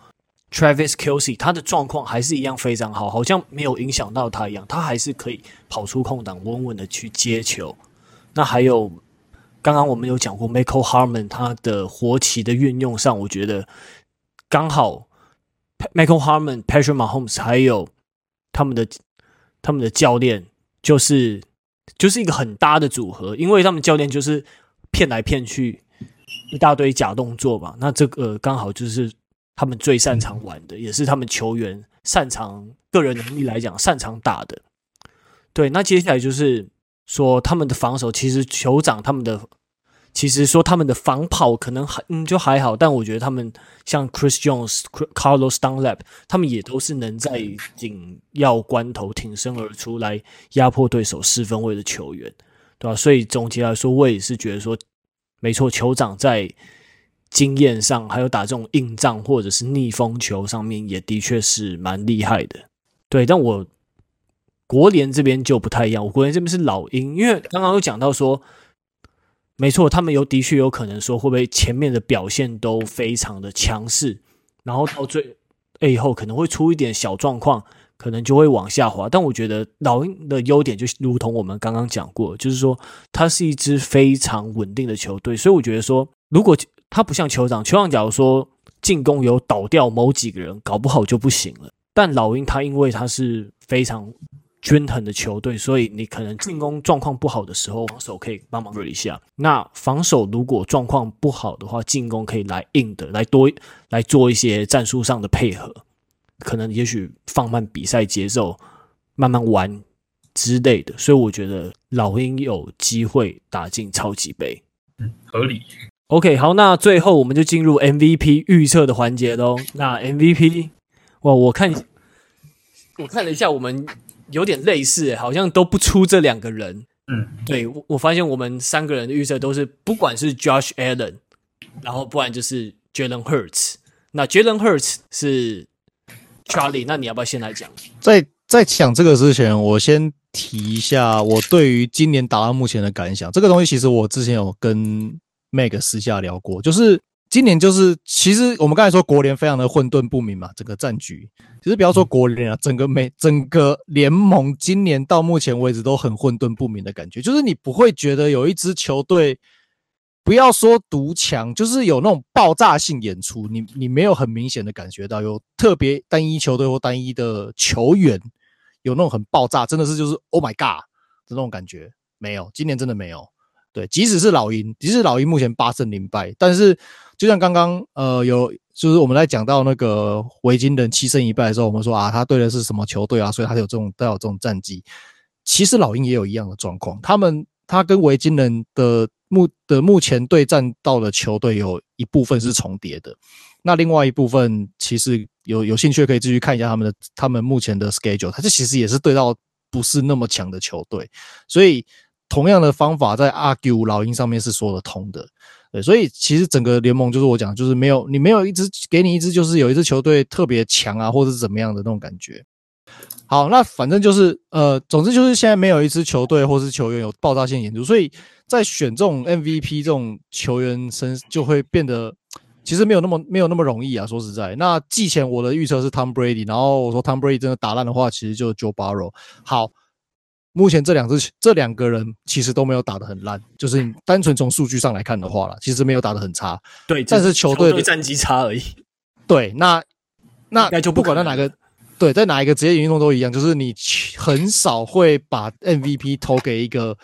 ，Travis Kelsey 他的状况还是一样非常好，好像没有影响到他一样，他还是可以跑出空档，稳稳的去接球。那还有刚刚我们有讲过 Michael Harmon 他的活棋的运用上，我觉得刚好 Michael Harmon、Patrick Mahomes 还有他们的他们的教练就是。就是一个很搭的组合，因为他们教练就是骗来骗去一大堆假动作嘛。那这个刚好就是他们最擅长玩的，也是他们球员擅长个人能力来讲擅长打的。对，那接下来就是说他们的防守，其实酋长他们的。其实说他们的防跑可能还嗯就还好，但我觉得他们像 Chris Jones、Carlos Dunlap，他们也都是能在紧要关头挺身而出来压迫对手四分位的球员，对吧？所以总结来说，我也是觉得说，没错，酋长在经验上还有打这种硬仗或者是逆风球上面，也的确是蛮厉害的。对，但我国联这边就不太一样，我国联这边是老鹰，因为刚刚有讲到说。没错，他们有的确有可能说会不会前面的表现都非常的强势，然后到最以后可能会出一点小状况，可能就会往下滑。但我觉得老鹰的优点就如同我们刚刚讲过，就是说它是一支非常稳定的球队，所以我觉得说如果它不像酋长，酋长假如说进攻有倒掉某几个人，搞不好就不行了。但老鹰它因为它是非常。均衡的球队，所以你可能进攻状况不好的时候，防守可以帮忙一下。那防守如果状况不好的话，进攻可以来硬的，来多来做一些战术上的配合，可能也许放慢比赛节奏，慢慢玩之类的。所以我觉得老鹰有机会打进超级杯，嗯，合理。OK，好，那最后我们就进入 MVP 预测的环节喽。那 MVP，哇，我看我看了一下我们。有点类似，好像都不出这两个人。嗯，对，我我发现我们三个人的预测都是，不管是 Josh Allen，然后不然就是 Jalen Hurts。那 Jalen Hurts 是 Charlie，那你要不要先来讲？在在讲这个之前，我先提一下我对于今年打到目前的感想。这个东西其实我之前有跟 Meg 私下聊过，就是。今年就是，其实我们刚才说国联非常的混沌不明嘛，整个战局。其实不要说国联啊，整个美整个联盟今年到目前为止都很混沌不明的感觉，就是你不会觉得有一支球队，不要说独强，就是有那种爆炸性演出，你你没有很明显的感觉到有特别单一球队或单一的球员有那种很爆炸，真的是就是 Oh my God 的那种感觉，没有，今年真的没有。对，即使是老鹰，即使老鹰目前八胜零败，但是就像刚刚呃有，就是我们在讲到那个维京人七胜一败的时候，我们说啊，他对的是什么球队啊？所以他有这种带有这种战绩。其实老鹰也有一样的状况，他们他跟维京人的目的目前对战到的球队有一部分是重叠的，那另外一部分其实有有兴趣可以继续看一下他们的他们目前的 schedule，他这其实也是对到不是那么强的球队，所以。同样的方法在 argue 老鹰上面是说得通的，对，所以其实整个联盟就是我讲，就是没有你没有一支给你一支，就是有一支球队特别强啊，或者是怎么样的那种感觉。好，那反正就是呃，总之就是现在没有一支球队或是球员有爆炸性演出，所以在选这种 MVP 这种球员身就会变得其实没有那么没有那么容易啊。说实在，那季前我的预测是 Tom Brady，然后我说 Tom Brady 真的打烂的话，其实就是 Joe Burrow。好。目前这两支这两个人其实都没有打得很烂，就是你单纯从数据上来看的话啦，其实没有打得很差。对，但是球队的战绩差而已。对，那那那就不管在哪个，对，在哪一个职业运动都一样，就是你很少会把 MVP 投给一个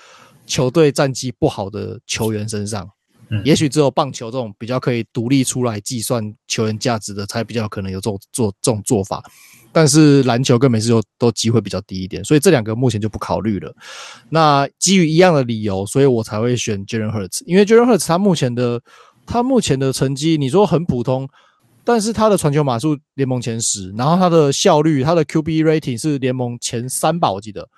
球队战绩不好的球员身上。嗯，也许只有棒球这种比较可以独立出来计算球员价值的，才比较可能有这种做这种做法。但是篮球跟美式球都机会比较低一点，所以这两个目前就不考虑了。那基于一样的理由，所以我才会选 Jalen Hurts，因为 Jalen Hurts 他目前的他目前的成绩，你说很普通，但是他的传球码数联盟前十，然后他的效率，他的 QB rating 是联盟前三吧，我记得。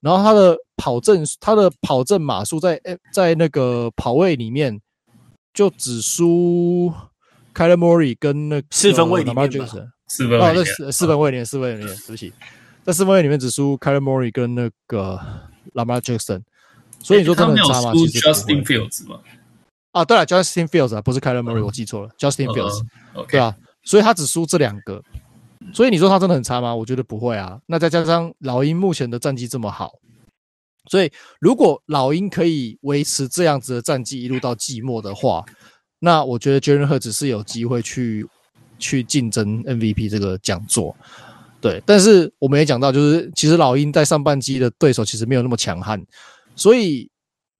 然后他的跑阵，他的跑阵码数在在那个跑位里面就只输 Kyler Murray 跟那个四分位里面四分位哦，在四分位里面，四分位里面，对不起，在四分位里面只输 Kyler Murray 跟那个 Lamar Jackson，所以你说他很差吗？其实 Justin Fields 吗？啊，对了，Justin Fields 啊，不是 Kyler Murray，我记错了，Justin Fields，对啊，所以他只输这两个，所以你说他真的很差吗？我觉得不会啊。那再加上老鹰目前的战绩这么好，所以如果老鹰可以维持这样子的战绩一路到季末的话，那我觉得 Jalen Hurts 是有机会去。去竞争 MVP 这个讲座，对，但是我们也讲到，就是其实老鹰在上半季的对手其实没有那么强悍，所以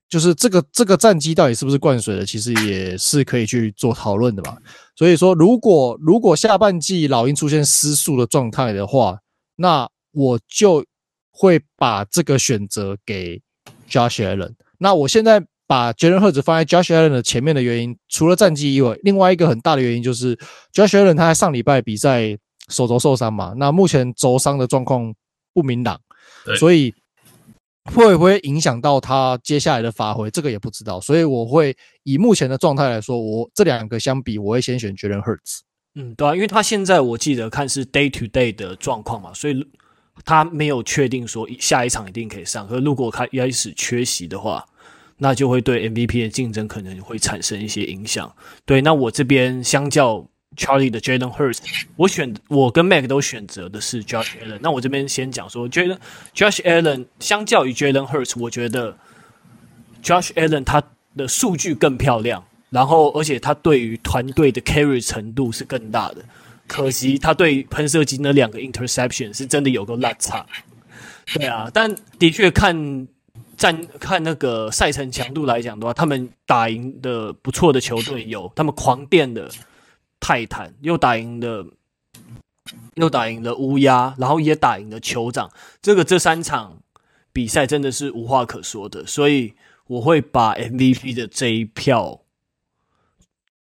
就是这个这个战绩到底是不是灌水的，其实也是可以去做讨论的嘛。所以说，如果如果下半季老鹰出现失速的状态的话，那我就会把这个选择给 Josh Allen。那我现在。把 Jalen Hurts 放在 Josh Allen 的前面的原因，除了战绩以外，另外一个很大的原因就是 Josh Allen 他在上礼拜比赛手肘受伤嘛，那目前肘伤的状况不明朗，所以会不会影响到他接下来的发挥，这个也不知道。所以我会以目前的状态来说，我这两个相比，我会先选 Jalen Hurts。嗯，对啊，因为他现在我记得看是 day to day 的状况嘛，所以他没有确定说下一场一定可以上。可是如果他一开始缺席的话，那就会对 MVP 的竞争可能会产生一些影响。对，那我这边相较 Charlie 的 Jalen Hurts，我选我跟 Mac 都选择的是 Josh Allen。那我这边先讲说，Jalen Josh Allen 相较于 Jalen Hurts，我觉得 Josh Allen 他的数据更漂亮，然后而且他对于团队的 carry 程度是更大的。可惜他对喷射机那两个 interception 是真的有个烂差。对啊，但的确看。站看那个赛程强度来讲的话，他们打赢的不错的球队有他们狂电的泰坦，又打赢了又打赢了乌鸦，然后也打赢了酋长。这个这三场比赛真的是无话可说的，所以我会把 MVP 的这一票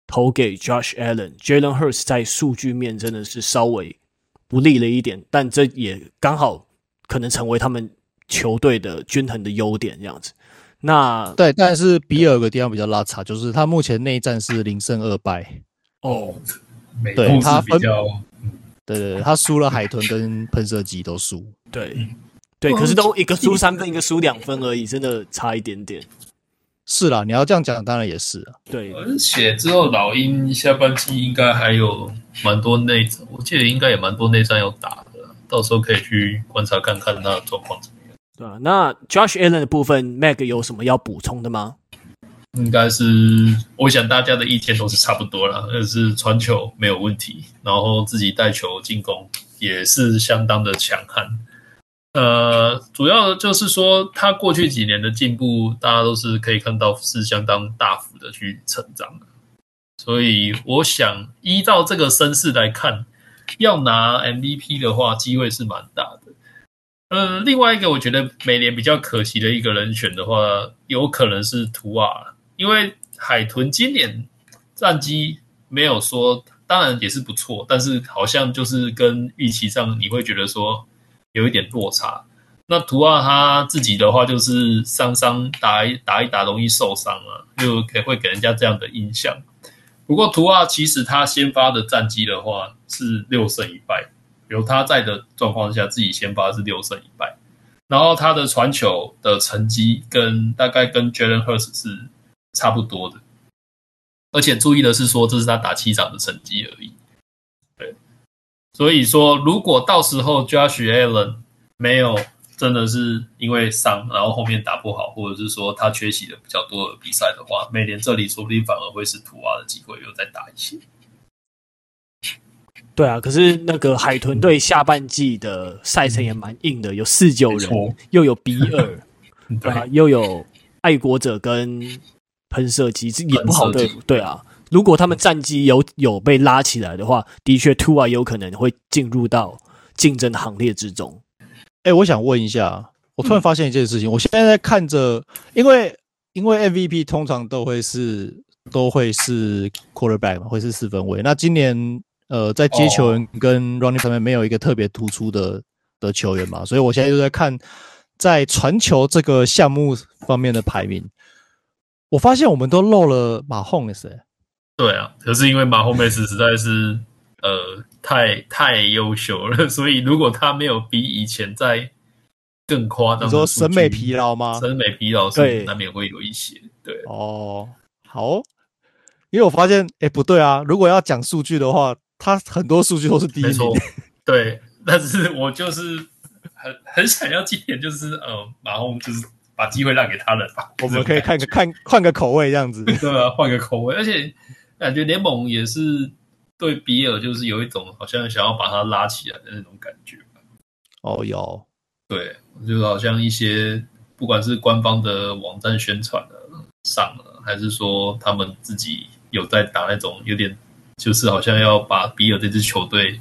投给 Josh Allen。Jalen Hurts 在数据面真的是稍微不利了一点，但这也刚好可能成为他们。球队的均衡的优点这样子，那对，但是比尔有个地方比较拉差，就是他目前内战是零胜二败。哦，对他比较，对对对，他输了海豚跟喷射机都输，对。对，可是都一个输三分，一个输两分而已，真的差一点点。是啦，你要这样讲，当然也是啊。对，而且之后老鹰下半季应该还有蛮多内战，我记得应该也蛮多内战要打的，到时候可以去观察看看他的状况。对啊，那 Josh Allen 的部分，Mac 有什么要补充的吗？应该是，我想大家的意见都是差不多啦，就是传球没有问题，然后自己带球进攻也是相当的强悍。呃，主要就是说他过去几年的进步，大家都是可以看到是相当大幅的去成长的。所以我想依照这个声势来看，要拿 MVP 的话，机会是蛮大的。呃，另外一个我觉得美联比较可惜的一个人选的话，有可能是图瓦，因为海豚今年战绩没有说，当然也是不错，但是好像就是跟预期上你会觉得说有一点落差。那图瓦他自己的话就是伤伤打一打一打容易受伤啊，就给会给人家这样的印象。不过图瓦其实他先发的战绩的话是六胜一败。有他在的状况下，自己先发是六胜一败，然后他的传球的成绩跟大概跟 Jalen Hurts 是差不多的，而且注意的是说，这是他打七场的成绩而已。对，所以说如果到时候 Josh Allen 没有真的是因为伤，然后后面打不好，或者是说他缺席的比较多的比赛的话，每年这里说不定反而会是图瓦的机会，又再打一些。对啊，可是那个海豚队下半季的赛程也蛮硬的，有四九人，又有比尔，对啊，又有爱国者跟喷射机，这也不好对付。对啊，如果他们战绩有有被拉起来的话，的确 Two 啊有可能会进入到竞争的行列之中。哎，我想问一下，我突然发现一件事情，嗯、我现在在看着，因为因为 MVP 通常都会是都会是 quarterback 嘛，会是四分卫。那今年呃，在接球员跟 running 方面没有一个特别突出的的球员嘛，所以我现在就在看在传球这个项目方面的排名。我发现我们都漏了马洪斯。对啊，可是因为马洪斯实在是。呃，太太优秀了，所以如果他没有比以前在更夸张，你说审美疲劳吗？审美疲劳是难免会有一些。对，对哦，好，因为我发现，哎，不对啊，如果要讲数据的话，他很多数据都是第一名。对，但是我就是很很想要今年就是呃，马洪就是把机会让给他人吧。我们可以看个看换个口味这样子，对啊，换个口味，而且感觉联盟也是。对比尔就是有一种好像想要把他拉起来的那种感觉。哦，有，对，就好像一些不管是官方的网站宣传的上了，还是说他们自己有在打那种有点，就是好像要把比尔这支球队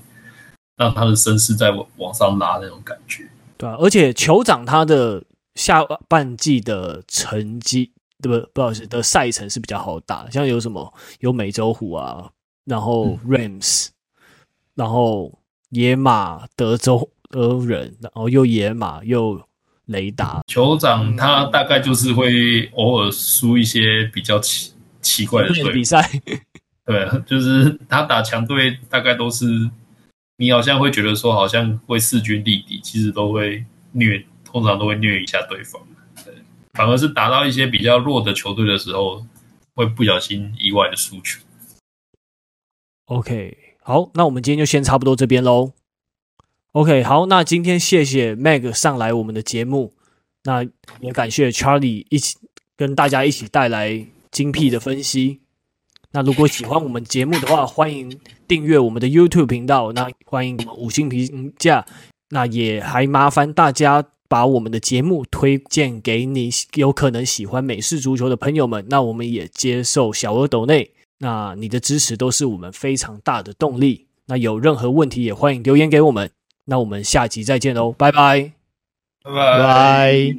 让他的身势再往往上拉那种感觉。对啊，而且酋长他的下半季的成绩，对不？不好意思，的赛程是比较好打，像有什么有美洲虎啊。然后 Rams，、嗯、然后野马、德州德人，然后又野马又雷达。酋长他大概就是会偶尔输一些比较奇奇怪的队比赛。对，就是他打强队，大概都是你好像会觉得说好像会势均力敌，其实都会虐，通常都会虐一下对方。对，反而是打到一些比较弱的球队的时候，会不小心意外的输球。OK，好，那我们今天就先差不多这边喽。OK，好，那今天谢谢 Meg 上来我们的节目，那也感谢 Charlie 一起跟大家一起带来精辟的分析。那如果喜欢我们节目的话，欢迎订阅我们的 YouTube 频道，那欢迎五星评价，那也还麻烦大家把我们的节目推荐给你有可能喜欢美式足球的朋友们。那我们也接受小额抖内。那你的支持都是我们非常大的动力。那有任何问题也欢迎留言给我们。那我们下集再见喽，拜拜，拜拜。